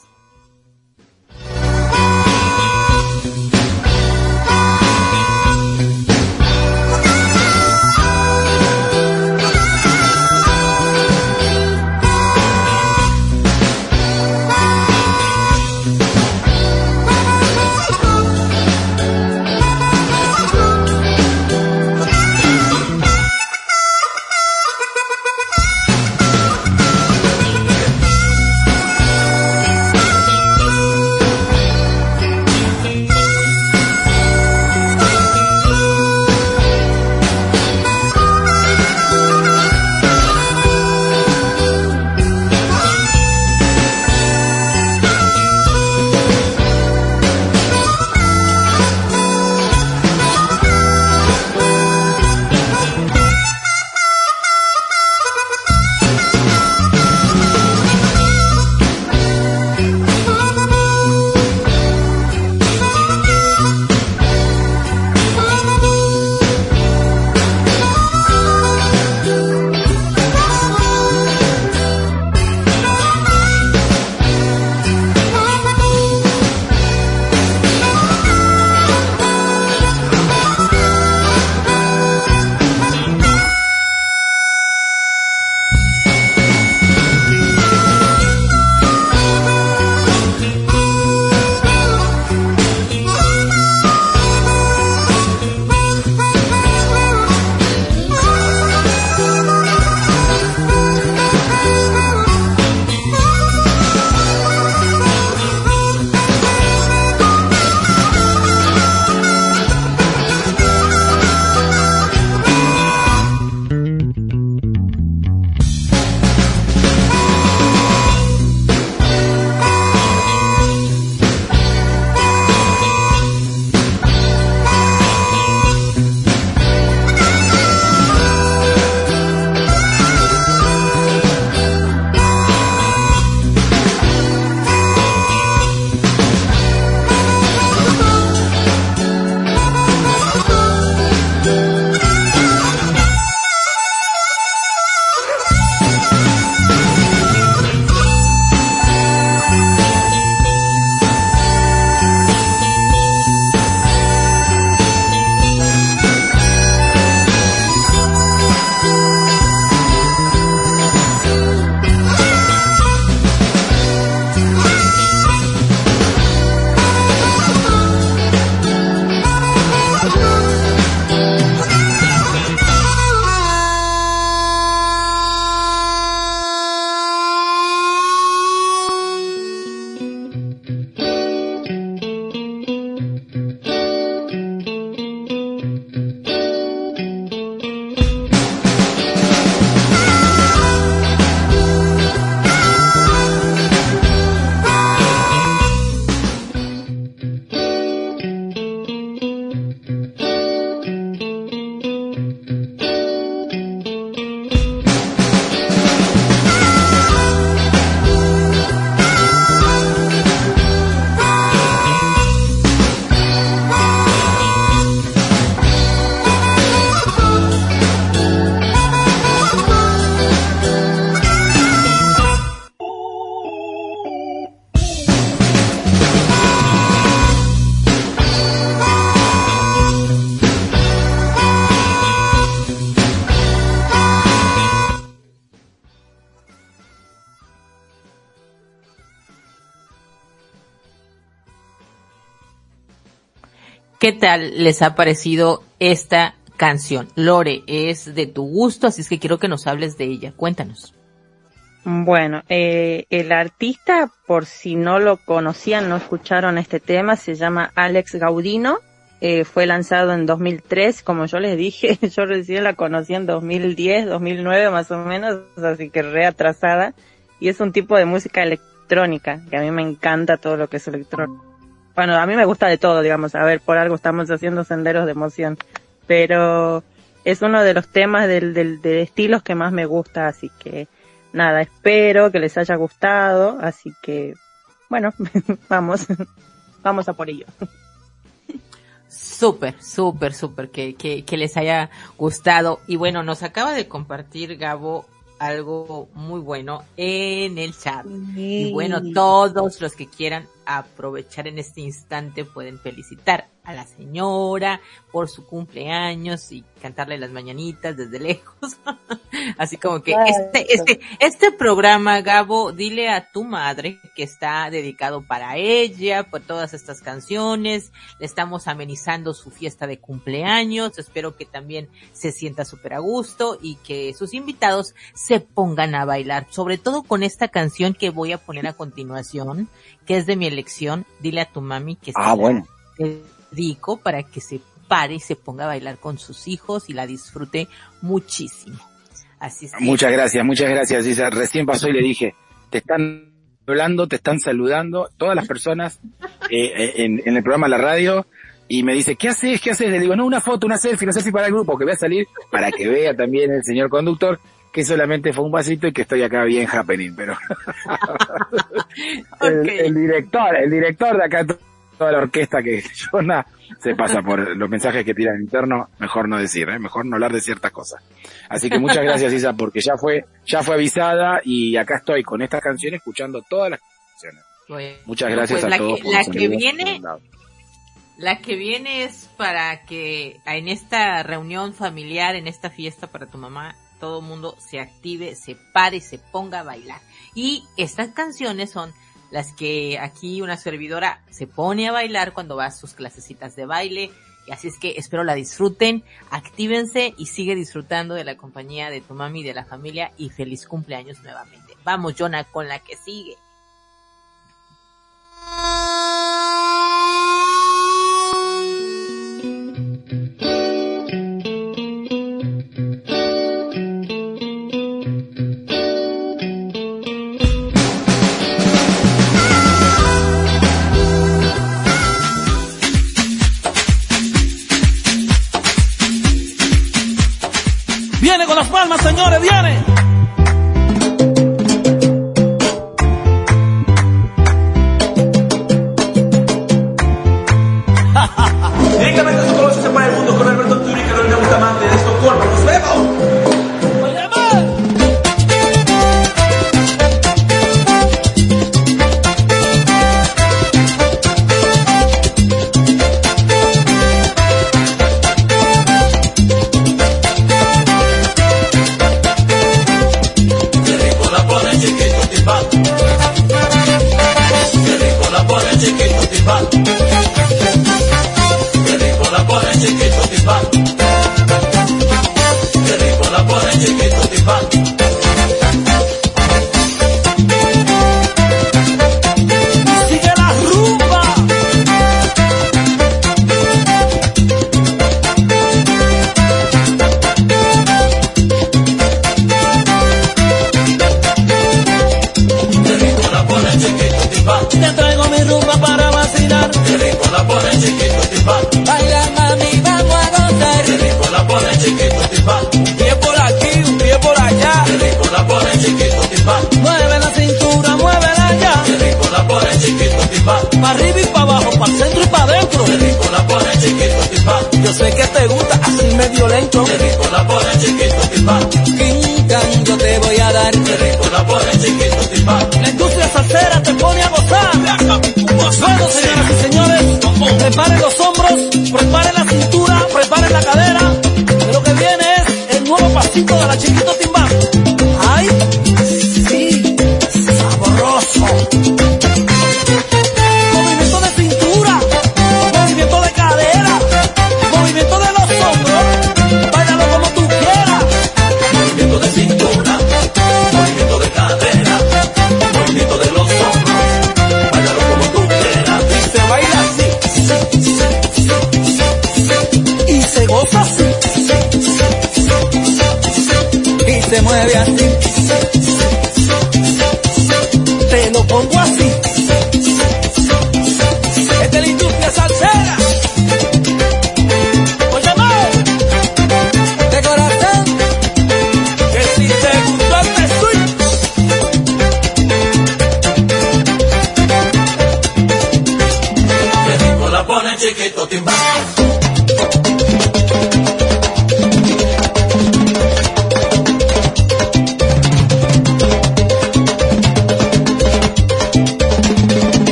Tal les ha parecido esta canción? Lore, es de tu gusto, así es que quiero que nos hables de ella. Cuéntanos. Bueno, eh, el artista, por si no lo conocían, no escucharon este tema, se llama Alex Gaudino. Eh, fue lanzado en 2003, como yo les dije, yo recién la conocí en 2010, 2009 más o menos, así que re atrasada. Y es un tipo de música electrónica, que a mí me encanta todo lo que es electrónico. Bueno, a mí me gusta de todo, digamos, a ver, por algo estamos haciendo senderos de emoción. Pero es uno de los temas del, del, de estilos que más me gusta, así que nada, espero que les haya gustado, así que bueno, vamos, vamos a por ello. Súper, súper, súper, que, que, que les haya gustado. Y bueno, nos acaba de compartir Gabo algo muy bueno en el chat. Y bueno, todos los que quieran aprovechar en este instante pueden felicitar a la señora por su cumpleaños y cantarle las mañanitas desde lejos. Así como que este, este, este programa, Gabo, dile a tu madre que está dedicado para ella, por todas estas canciones. Le estamos amenizando su fiesta de cumpleaños. Espero que también se sienta súper a gusto y que sus invitados se pongan a bailar, sobre todo con esta canción que voy a poner a continuación, que es de mi elección. Dile a tu mami que ah, bueno. Dedico para que se pare y se ponga a bailar con sus hijos y la disfrute muchísimo. Así es. Muchas gracias, muchas gracias, Isa. Recién pasó y le dije, te están hablando, te están saludando, todas las personas eh, eh, en, en, el programa la radio, y me dice, ¿qué haces? ¿Qué haces? Le digo, no, una foto, una selfie, una selfie para el grupo, que voy a salir para que vea también el señor conductor que solamente fue un vasito y que estoy acá bien happening, pero el, director, el director de acá, toda la orquesta que Jonah se pasa por los mensajes que tiran interno, mejor no decir, ¿eh? mejor no hablar de ciertas cosas. Así que muchas gracias Isa, porque ya fue, ya fue avisada y acá estoy con esta canción escuchando todas las canciones. muchas gracias pues a todos. la que viene, la que viene es para que en esta reunión familiar, en esta fiesta para tu mamá, todo el mundo se active, se pare, se ponga a bailar. Y estas canciones son las que aquí una servidora se pone a bailar cuando va a sus clasecitas de baile. Y así es que espero la disfruten, actívense y sigue disfrutando de la compañía de tu mami y de la familia y feliz cumpleaños nuevamente. Vamos, Jonah, con la que sigue. Señores, viene.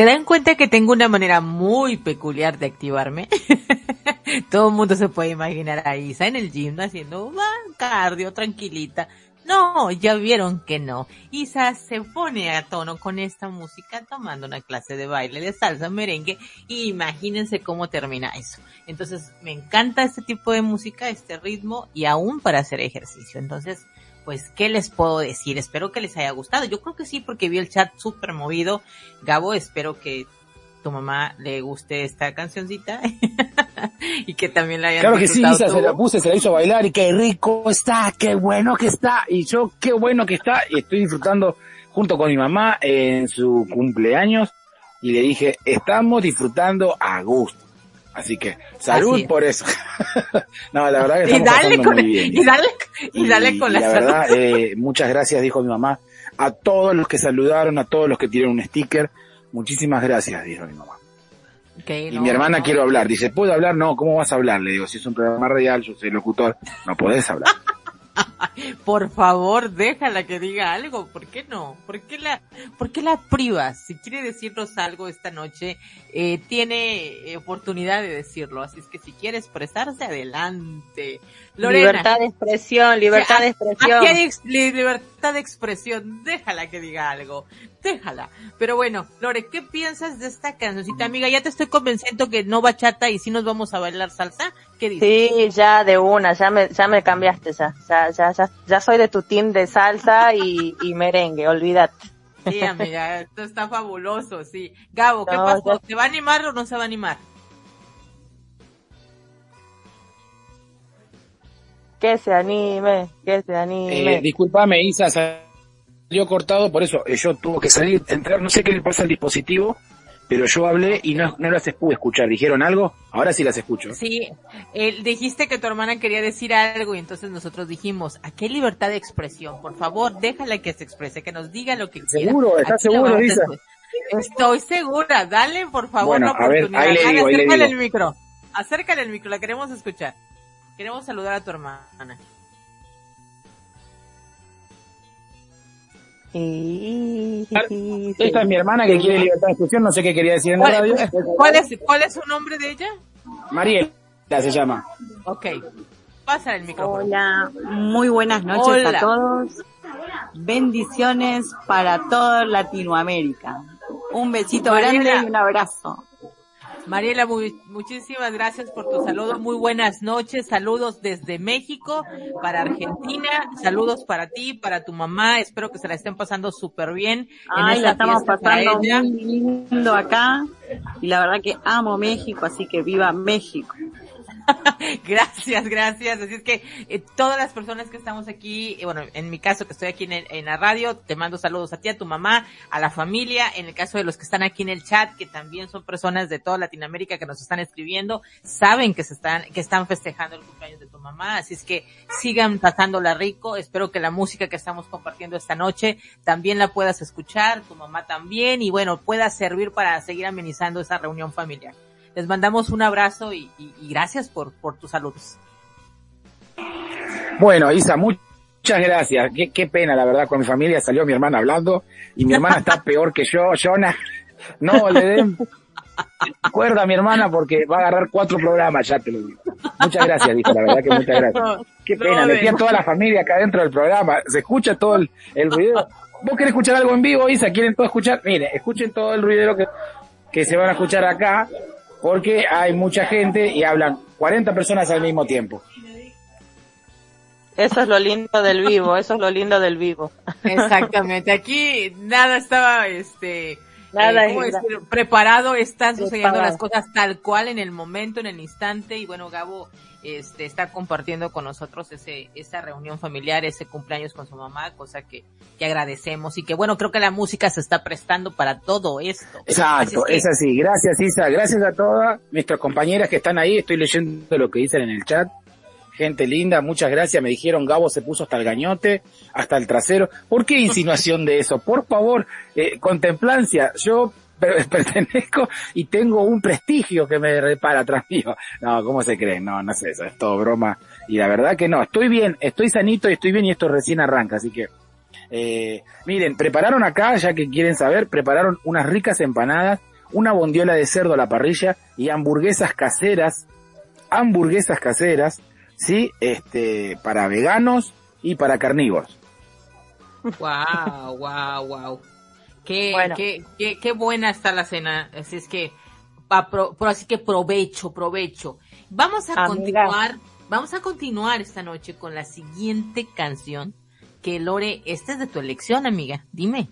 ¿Se dan cuenta que tengo una manera muy peculiar de activarme? Todo el mundo se puede imaginar a Isa en el gym haciendo ah, cardio tranquilita. No, ya vieron que no. Isa se pone a tono con esta música tomando una clase de baile de salsa merengue y imagínense cómo termina eso. Entonces me encanta este tipo de música, este ritmo y aún para hacer ejercicio. Entonces, pues, ¿qué les puedo decir? Espero que les haya gustado. Yo creo que sí, porque vi el chat súper movido. Gabo, espero que tu mamá le guste esta cancioncita y que también la hayan Claro que sí, Isa se la puse, se la hizo bailar y qué rico está, qué bueno que está. Y yo, qué bueno que está. Y estoy disfrutando junto con mi mamá en su cumpleaños. Y le dije, estamos disfrutando a gusto. Así que, salud Así por eso. no, la verdad que Y estamos dale pasando con, muy bien. y dale, y dale con la, la salud. verdad, eh, muchas gracias, dijo mi mamá. A todos los que saludaron, a todos los que tiraron un sticker, muchísimas gracias, dijo mi mamá. Y no, mi hermana no. quiero hablar. Dice, ¿puedo hablar? No, ¿cómo vas a hablar? Le digo, si es un programa real, yo soy locutor, no podés hablar. Por favor, déjala que diga algo. ¿Por qué no? ¿Por qué la, por qué la privas? Si quiere decirnos algo esta noche, eh, tiene oportunidad de decirlo. Así es que si quiere expresarse, adelante. Lorena. Libertad de expresión, libertad Sí, de expresión. Aquí hay libertad de expresión. Déjala que diga algo. Déjala. Pero bueno, Lore, ¿qué piensas de esta cancioncita, amiga? Ya te estoy convenciendo que no bachata y si nos vamos a bailar salsa. ¿Qué dices? Sí, ya de una, ya me, ya me cambiaste ya, ya, ya, ya, ya soy de tu team de salsa y, y merengue, olvídate. Sí, amiga, esto está fabuloso, sí. Gabo, ¿qué pasó? ¿Se va a animar o no se va a animar? Que se anime, que se anime. Eh, disculpame, Isa, salió cortado, por eso eh, yo tuve que salir, entrar, no sé qué le pasa al dispositivo, pero yo hablé y no, no las pude escuchar. ¿Dijeron algo? Ahora sí las escucho. Sí, dijiste que tu hermana quería decir algo y entonces nosotros dijimos, ¿a qué libertad de expresión? Por favor, déjala que se exprese, que nos diga lo que quiera. ¿Seguro? ¿Estás seguro, Lisa? Estoy segura, dale por favor la oportunidad. ahí le digo, acércale el micro, acércale el micro, la queremos escuchar. Queremos saludar a tu hermana. Esta es mi hermana que quiere libertad de expresión, no sé qué quería decir en la radio. ¿Cuál es, ¿Cuál es su nombre de ella? Mariela se llama. Ok, pasa el micrófono. Hola, muy buenas noches a todos. Bendiciones para toda Latinoamérica. Un besito grande y un abrazo. Mariela, muchísimas gracias por tu saludo. Muy buenas noches. Saludos desde México para Argentina. Saludos para ti, para tu mamá. Espero que se la estén pasando súper bien. Ay, la estamos pasando muy lindo acá. Y la verdad que amo México, así que viva México. gracias, gracias. Así es que eh, todas las personas que estamos aquí, bueno, en mi caso que estoy aquí en, la radio, te mando saludos a ti, a tu mamá, a la familia. En el caso de los que están aquí en el chat, que también son personas de toda Latinoamérica que nos están escribiendo, saben que se están, que están festejando el cumpleaños de tu mamá. Así es que sigan pasándola rico. Espero que la música que estamos compartiendo esta noche también la puedas escuchar, tu mamá también, y bueno, pueda servir para seguir amenizando esa reunión familiar. Les mandamos un abrazo y, gracias por, por tus saludos. Bueno, Isa, muchas gracias. Qué, pena, la verdad, con mi familia salió mi hermana hablando y mi hermana está peor que yo. Jonah, no le den cuerda a mi hermana porque va a agarrar cuatro programas, ya te lo digo. Muchas gracias, dijo, la verdad que muchas gracias. Qué pena, le a toda la familia acá dentro del programa. Se escucha todo el, el ruido. ¿Vos querés escuchar algo en vivo, Isa? ¿Quieren todo escuchar? Mire, escuchen todo el ruidero que, que se van a escuchar acá porque hay mucha gente y hablan 40 personas al mismo tiempo. Eso es lo lindo del vivo, eso es lo lindo del vivo. Exactamente, aquí nada estaba, este, nada eh, preparado, están sucediendo las cosas tal cual en el momento, en el instante, y bueno, Gabo, este, está compartiendo con nosotros ese, esa reunión familiar, ese cumpleaños con su mamá, cosa que, que agradecemos y que bueno, creo que la música se está prestando para todo esto. Exacto, es, así. Gracias Isa, gracias a todas nuestras compañeras que están ahí, estoy leyendo lo que dicen en el chat. Gente linda, muchas gracias. Me dijeron Gabo se puso hasta el gañote, hasta el trasero. ¿Por qué insinuación de eso? Por favor, eh, contemplancia. Yo pertenezco y tengo un prestigio que me repara atrás mío. No, ¿cómo se cree? No, no sé eso, es todo broma. Y la verdad que no, estoy bien, estoy sanito y estoy bien y esto recién arranca, así que... Eh, miren, prepararon acá, ya que quieren saber, prepararon unas ricas empanadas, una bondiola de cerdo a la parrilla y hamburguesas caseras, hamburguesas caseras, sí, este, para veganos y para carnívoros. Wow, wow, wow. Qué, qué, qué, qué, buena está la cena. Así es que, pro, así que provecho, provecho. Vamos a continuar, vamos a continuar esta noche con la siguiente canción. Que Lore, esta es de tu elección, amiga. Dime.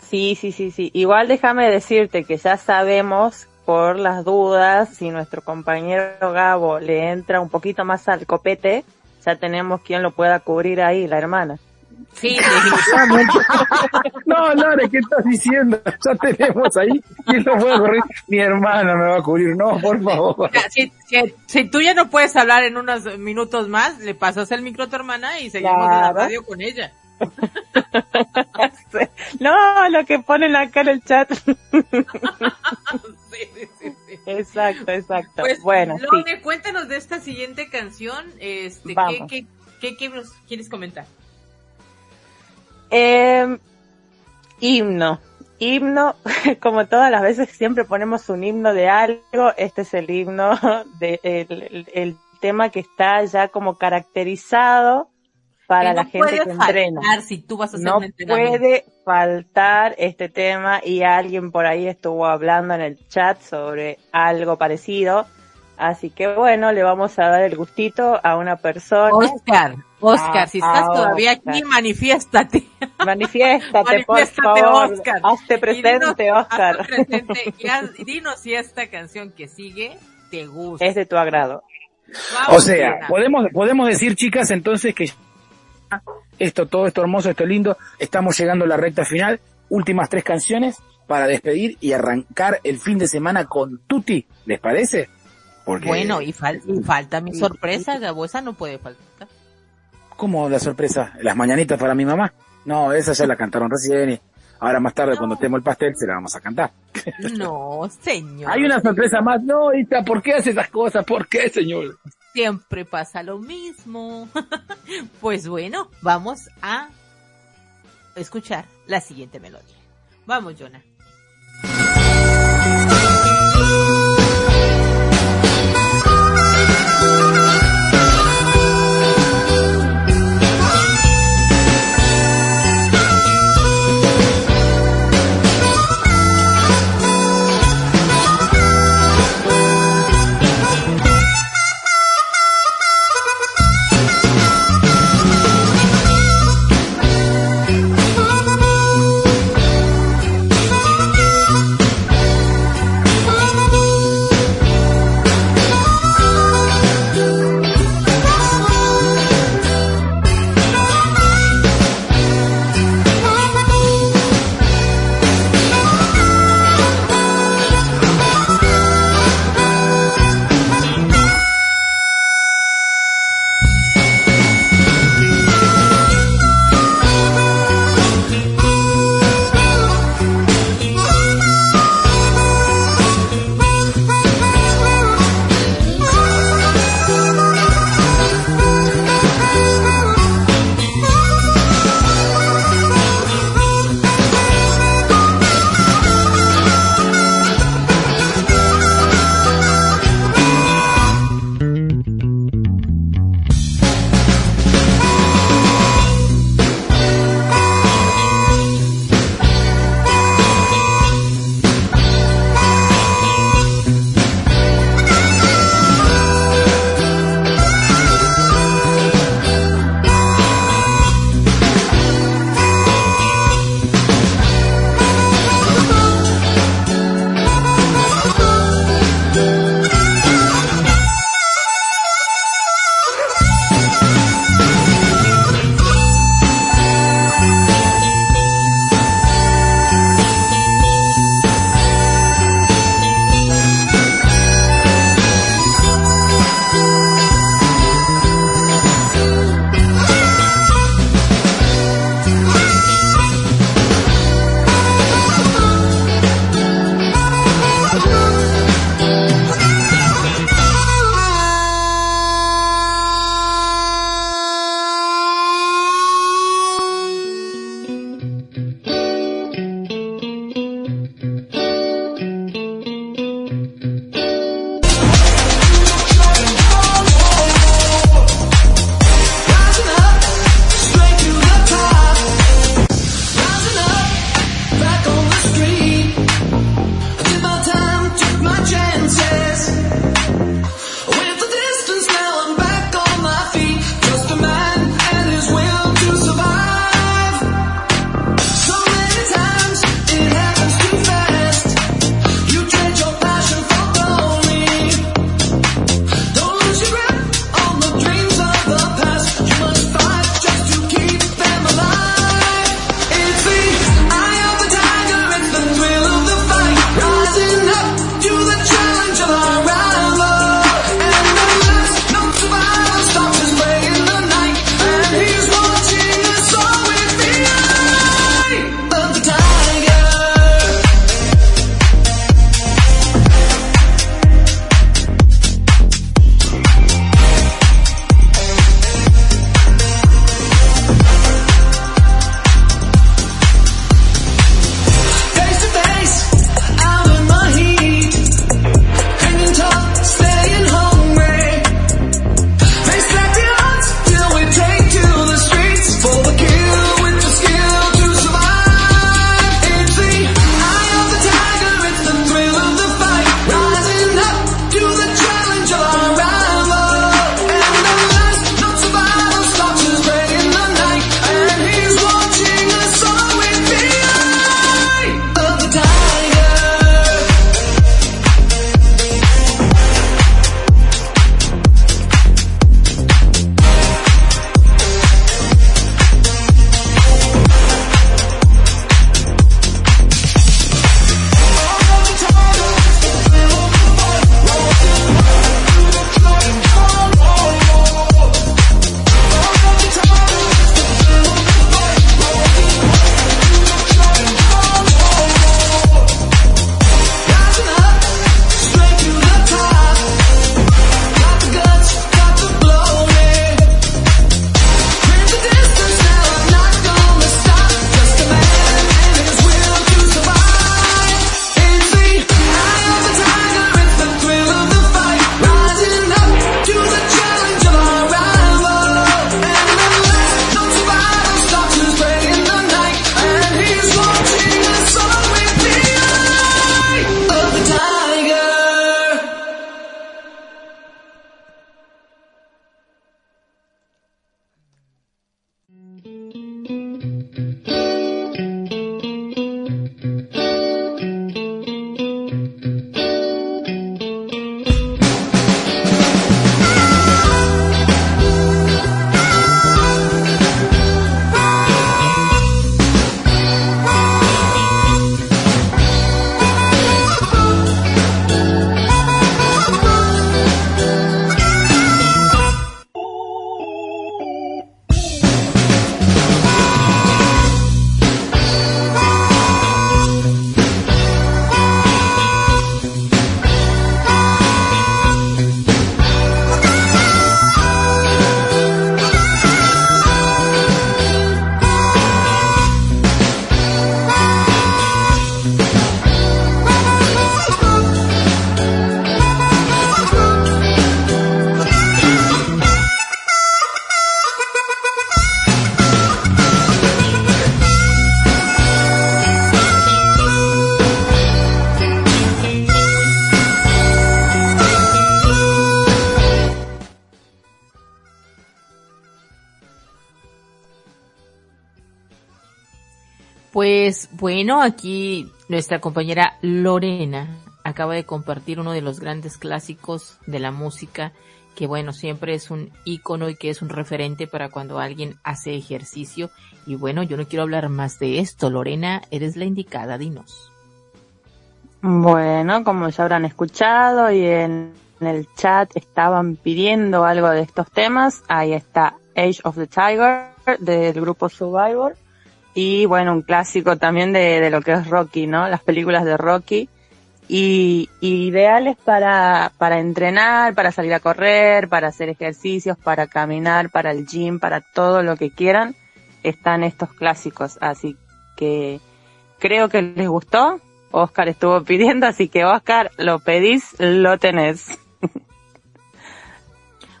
Sí, sí, sí, sí. Igual déjame decirte que ya sabemos por las dudas si nuestro compañero Gabo le entra un poquito más al copete, ya tenemos quien lo pueda cubrir ahí, la hermana. Sí, no, Lore, ¿qué estás diciendo? Ya tenemos ahí. ¿Quién lo puede correr? Mi hermana me va a cubrir. No, por favor. Si, tú ya no puedes hablar en unos minutos más, le pasas el micro a tu hermana y seguimos en la radio con ella. no, lo que ponen acá en el chat. sí, sí, sí, Exacto, exacto. Pues, bueno, Lore, cuéntanos de esta siguiente canción. Este, ¿qué, qué, qué nos quieres comentar? Eh, himno. Himno, como todas las veces siempre ponemos un himno de algo, este es el himno, de, el, tema que está ya como caracterizado para la gente que entrena. Si tú vas a no puede faltar este tema y alguien por ahí estuvo hablando en el chat sobre algo parecido. Así que bueno, le vamos a dar el gustito a una persona. Oscar, Oscar, si estás todavía aquí, manifiéstate. Manifiéstate, por favor. Oscar. Hazte presente, Oscar. Hazte presente y dinos si esta canción que sigue te gusta. Es de tu agrado. o sea, podemos, podemos decir, chicas, entonces que esto, todo esto hermoso, esto lindo, estamos llegando a la recta final, últimas tres canciones para despedir y arrancar el fin de semana con Tuti, ¿les parece? Bueno, y, falta mi sorpresa, la esa no puede faltar. ¿Cómo la sorpresa? ¿Las mañanitas para mi mamá? No, esa ya la cantaron recién y ahora más tarde cuando temo el pastel se la vamos a cantar. No, señor. Hay una sorpresa más. No, ¿por qué hace esas cosas? ¿Por qué, señor? Siempre pasa lo mismo. pues bueno, vamos a escuchar la siguiente melodía. Vamos, Jonah. Bueno, aquí nuestra compañera Lorena acaba de compartir uno de los grandes clásicos de la música, que bueno, siempre es un ícono y que es un referente para cuando alguien hace ejercicio. Y bueno, yo no quiero hablar más de esto. Lorena, eres la indicada, dinos. Bueno, como ya habrán escuchado y en el chat estaban pidiendo algo de estos temas, ahí está Age of the Tiger del grupo Survivor y bueno, un clásico también de, de lo que es Rocky, ¿no? Las películas de Rocky y, ideales para, para entrenar, para salir a correr, para hacer ejercicios, para caminar, para el gym, para todo lo que quieran, están estos clásicos. Así que creo que les gustó. Oscar estuvo pidiendo, así que Oscar, lo pedís, lo tenés.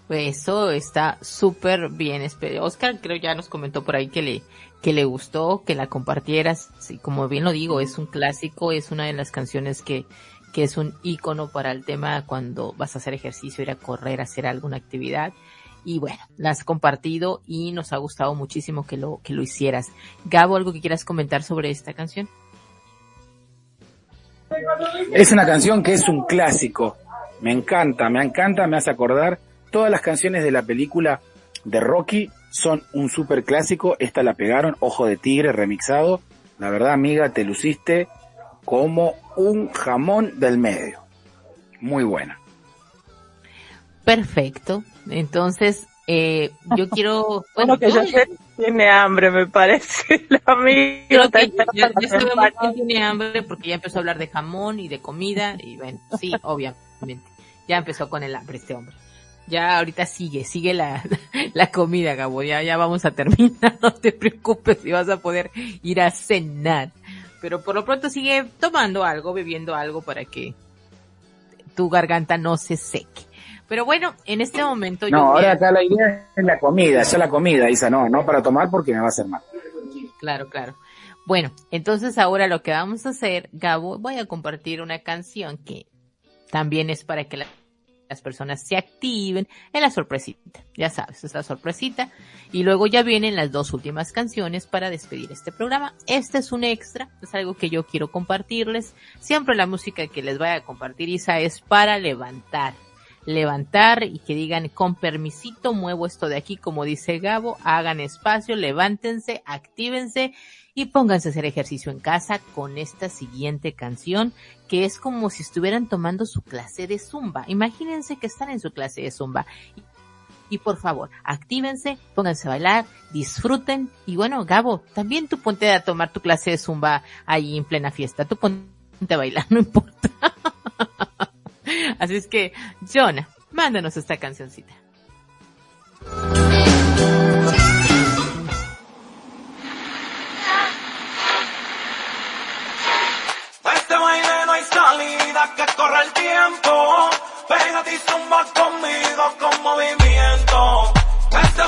Pues eso está súper bien. Oscar creo ya nos comentó por ahí que le, que le gustó, que la compartieras. Sí, como bien lo digo, es un clásico, es una de las canciones que, que es un icono para el tema cuando vas a hacer ejercicio, ir a correr, hacer alguna actividad. Y bueno, la has compartido y nos ha gustado muchísimo que lo, que lo hicieras. Gabo, ¿algo que quieras comentar sobre esta canción? Es una canción que es un clásico. Me encanta, me encanta, me hace acordar Todas las canciones de la película de Rocky son un super clásico. Esta la pegaron, Ojo de Tigre remixado. La verdad, amiga, te luciste como un jamón del medio. Muy buena. Pero Entonces, eh, yo quiero... Bueno, que ya tiene hambre, me parece. La amiga tiene hambre porque ya empezó a hablar de jamón y de comida. Y bueno, sí, obviamente. Ya empezó con el hambre este hombre. Ya ahorita sigue, sigue la, la comida, Gabo. Ya, ya vamos a terminar. No te preocupes si vas a poder ir a cenar. Pero por lo pronto sigue tomando algo, bebiendo algo para que tu garganta no se seque. Pero bueno, en este momento No, ahora acá la idea es la comida, ya la comida, Isa, no, no para tomar porque me va a hacer mal. Claro, claro. Bueno, entonces ahora lo que vamos a hacer, Gabo, voy a compartir una canción que también es para que la las personas se activen en la sorpresita. Ya sabes, es la sorpresita. Y luego ya vienen las dos últimas canciones para despedir este programa. Este es un extra, es algo que yo quiero compartirles. Siempre la música que les vaya a compartir Isa es para levantar. Levantar y que digan con permisito muevo esto de aquí como dice Gabo, hagan espacio, levántense, actívense y pónganse a hacer ejercicio en casa con esta siguiente canción que es como si estuvieran tomando su clase de zumba. Imagínense que están en su clase de zumba. Y, por favor, actívense, pónganse a bailar, disfruten. Y bueno, Gabo, también tú ponte a tomar tu clase de zumba ahí en plena fiesta. Tú ponte a bailar, no importa. Así es que, Jonah, mándanos esta cancioncita. Que corre el tiempo. Pégate y zumba conmigo con movimiento. Este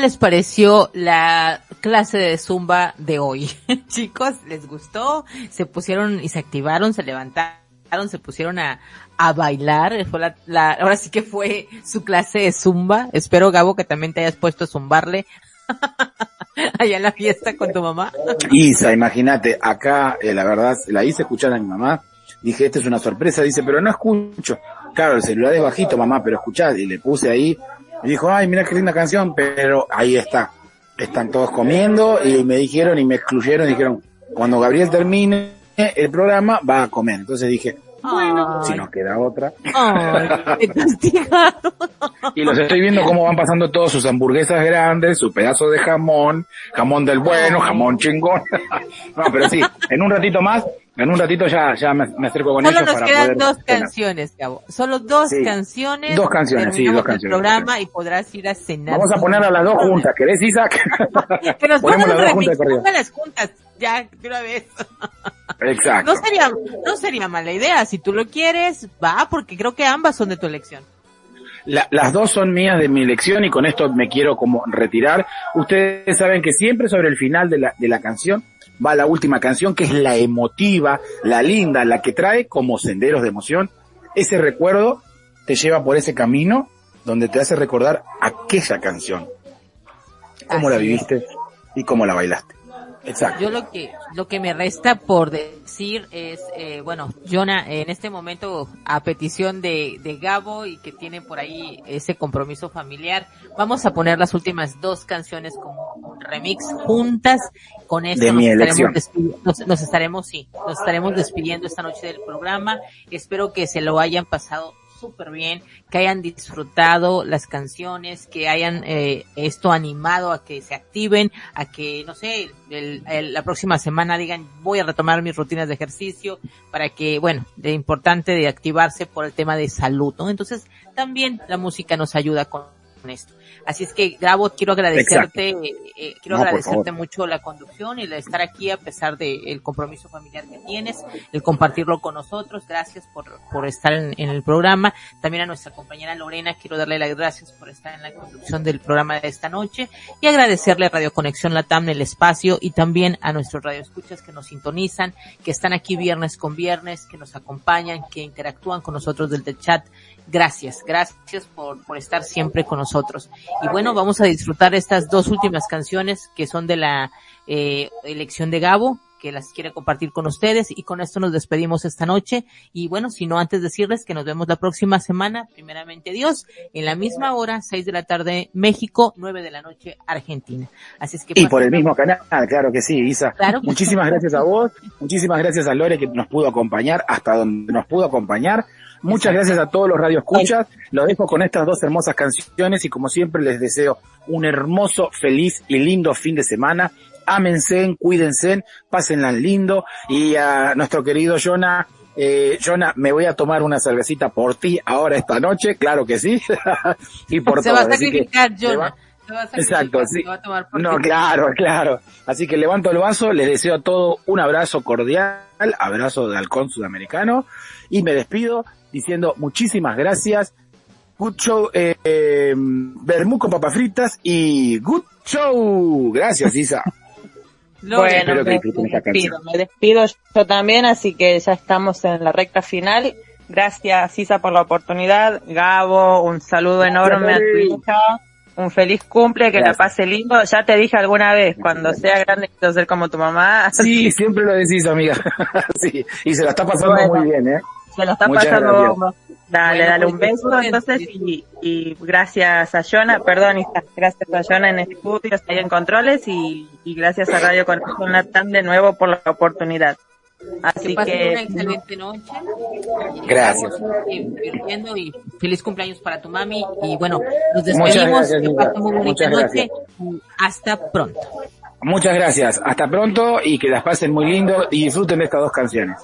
les pareció la clase de zumba de hoy? Chicos, ¿les gustó? Se pusieron y se activaron, se levantaron, se pusieron a, a bailar. Fue la, ahora sí que fue su clase de zumba. Espero, Gabo, que también te hayas puesto a zumbarle allá en la fiesta con tu mamá. Isa, imagínate, acá, eh, la verdad, la hice escuchar a mi mamá. Dije, esta es una sorpresa. Dice, pero no escucho. Claro, el celular es bajito, mamá, pero escuchad. Y le puse ahí. Y dijo, ay, mira qué linda canción, pero ahí está. Están todos comiendo y me dijeron y me excluyeron. Dijeron, cuando Gabriel termine el programa, va a comer. Entonces dije, bueno, si nos queda otra. y los estoy viendo cómo van pasando todos sus hamburguesas grandes, su pedazo de jamón, jamón del bueno, jamón chingón. no, pero sí, en un ratito más, en un ratito ya, ya me, acerco con Solo ellos nos quedan dos canciones, Gabo. Solo dos canciones. Dos canciones, sí, dos canciones. El programa y podrás ir a cenar. Vamos a poner a las dos juntas, ¿querés, Isaac? que nos pongan las dos juntas, las juntas, ya, de una vez. Exacto. No sería, no sería mala idea. Si tú lo quieres, va, porque creo que ambas son de tu elección. las dos son mías de mi elección y con esto me quiero como retirar. Ustedes saben que siempre sobre el final de la, de la canción va la última canción que es la emotiva, la linda, la que trae como senderos de emoción. Ese recuerdo te lleva por ese camino donde te hace recordar aquella canción. Cómo la viviste y cómo la bailaste. Exacto. Yo lo que, lo que me resta por decir es, eh, bueno, Jonah, en este momento, a petición de, de Gabo y que tiene por ahí ese compromiso familiar, vamos a poner las últimas dos canciones como un remix juntas. Con esto de nos, mi estaremos nos, nos, estaremos, sí, nos estaremos despidiendo esta noche del programa. Espero que se lo hayan pasado súper bien, que hayan disfrutado las canciones, que hayan eh, esto animado a que se activen, a que, no sé, el, el, la próxima semana digan voy a retomar mis rutinas de ejercicio para que, bueno, de importante de activarse por el tema de salud, ¿no? Entonces, también la música nos ayuda con esto. Así es que, Gabo, quiero agradecerte, eh, eh, quiero no, agradecerte mucho la conducción y el estar aquí a pesar del de compromiso familiar que tienes, el compartirlo con nosotros. Gracias por, por estar en, en, el programa. También a nuestra compañera Lorena, quiero darle las gracias por estar en la conducción del programa de esta noche y agradecerle a Radio Conexión Latam el espacio y también a nuestros radioescuchas que nos sintonizan, que están aquí viernes con viernes, que nos acompañan, que interactúan con nosotros desde el chat Gracias, gracias por, por estar siempre con nosotros. Y bueno, vamos a disfrutar estas dos últimas canciones que son de la eh, elección de Gabo, que las quiere compartir con ustedes y con esto nos despedimos esta noche y bueno, si no antes decirles que nos vemos la próxima semana, primeramente Dios, en la misma hora, 6 de la tarde México, 9 de la noche Argentina. Así es que y por el mismo canal, claro que sí, Isa. Claro muchísimas gracias a vos, muchísimas gracias a Lore que nos pudo acompañar hasta donde nos pudo acompañar. Muchas gracias a todos los radioescuchas. Los dejo con estas dos hermosas canciones y como siempre les deseo un hermoso, feliz y lindo fin de semana. Ámense, cuídense, pásenla lindo y a nuestro querido Jonah, eh, Jonah, me voy a tomar una cervecita por ti ahora esta noche, claro que sí. y por Se todo. va a sacrificar, Jonah. Exacto, sí. No, claro, claro. Así que levanto el vaso, les deseo a todos un abrazo cordial, abrazo de halcón sudamericano y me despido diciendo muchísimas gracias. Good show, eh, eh, Bermú con papas fritas y good show. Gracias, Isa. bueno, me, me, despido, me despido yo también, así que ya estamos en la recta final. Gracias, Isa, por la oportunidad. Gabo, un saludo enorme a tu hija. Un feliz cumple, que Gracias. la pase lindo. Ya te dije alguna vez, cuando sea grande quiero ser como tu mamá. Sí, siempre lo decís, amiga. sí, y se la está pasando bueno. muy bien, ¿eh? Se lo está Muchas pasando gracias. Dale, bueno, dale un beso entonces y, y, gracias a Jonah, perdón, gracias a Jonah en estudios, ahí en controles y, y gracias a Radio Conexión Latam de nuevo por la oportunidad. Así que, que una excelente noche. Gracias. Y feliz cumpleaños para tu mami y bueno, nos despedimos. Gracias, que muy bonita noche. Hasta pronto. Muchas gracias. Hasta pronto y que las pasen muy lindo y disfruten de estas dos canciones.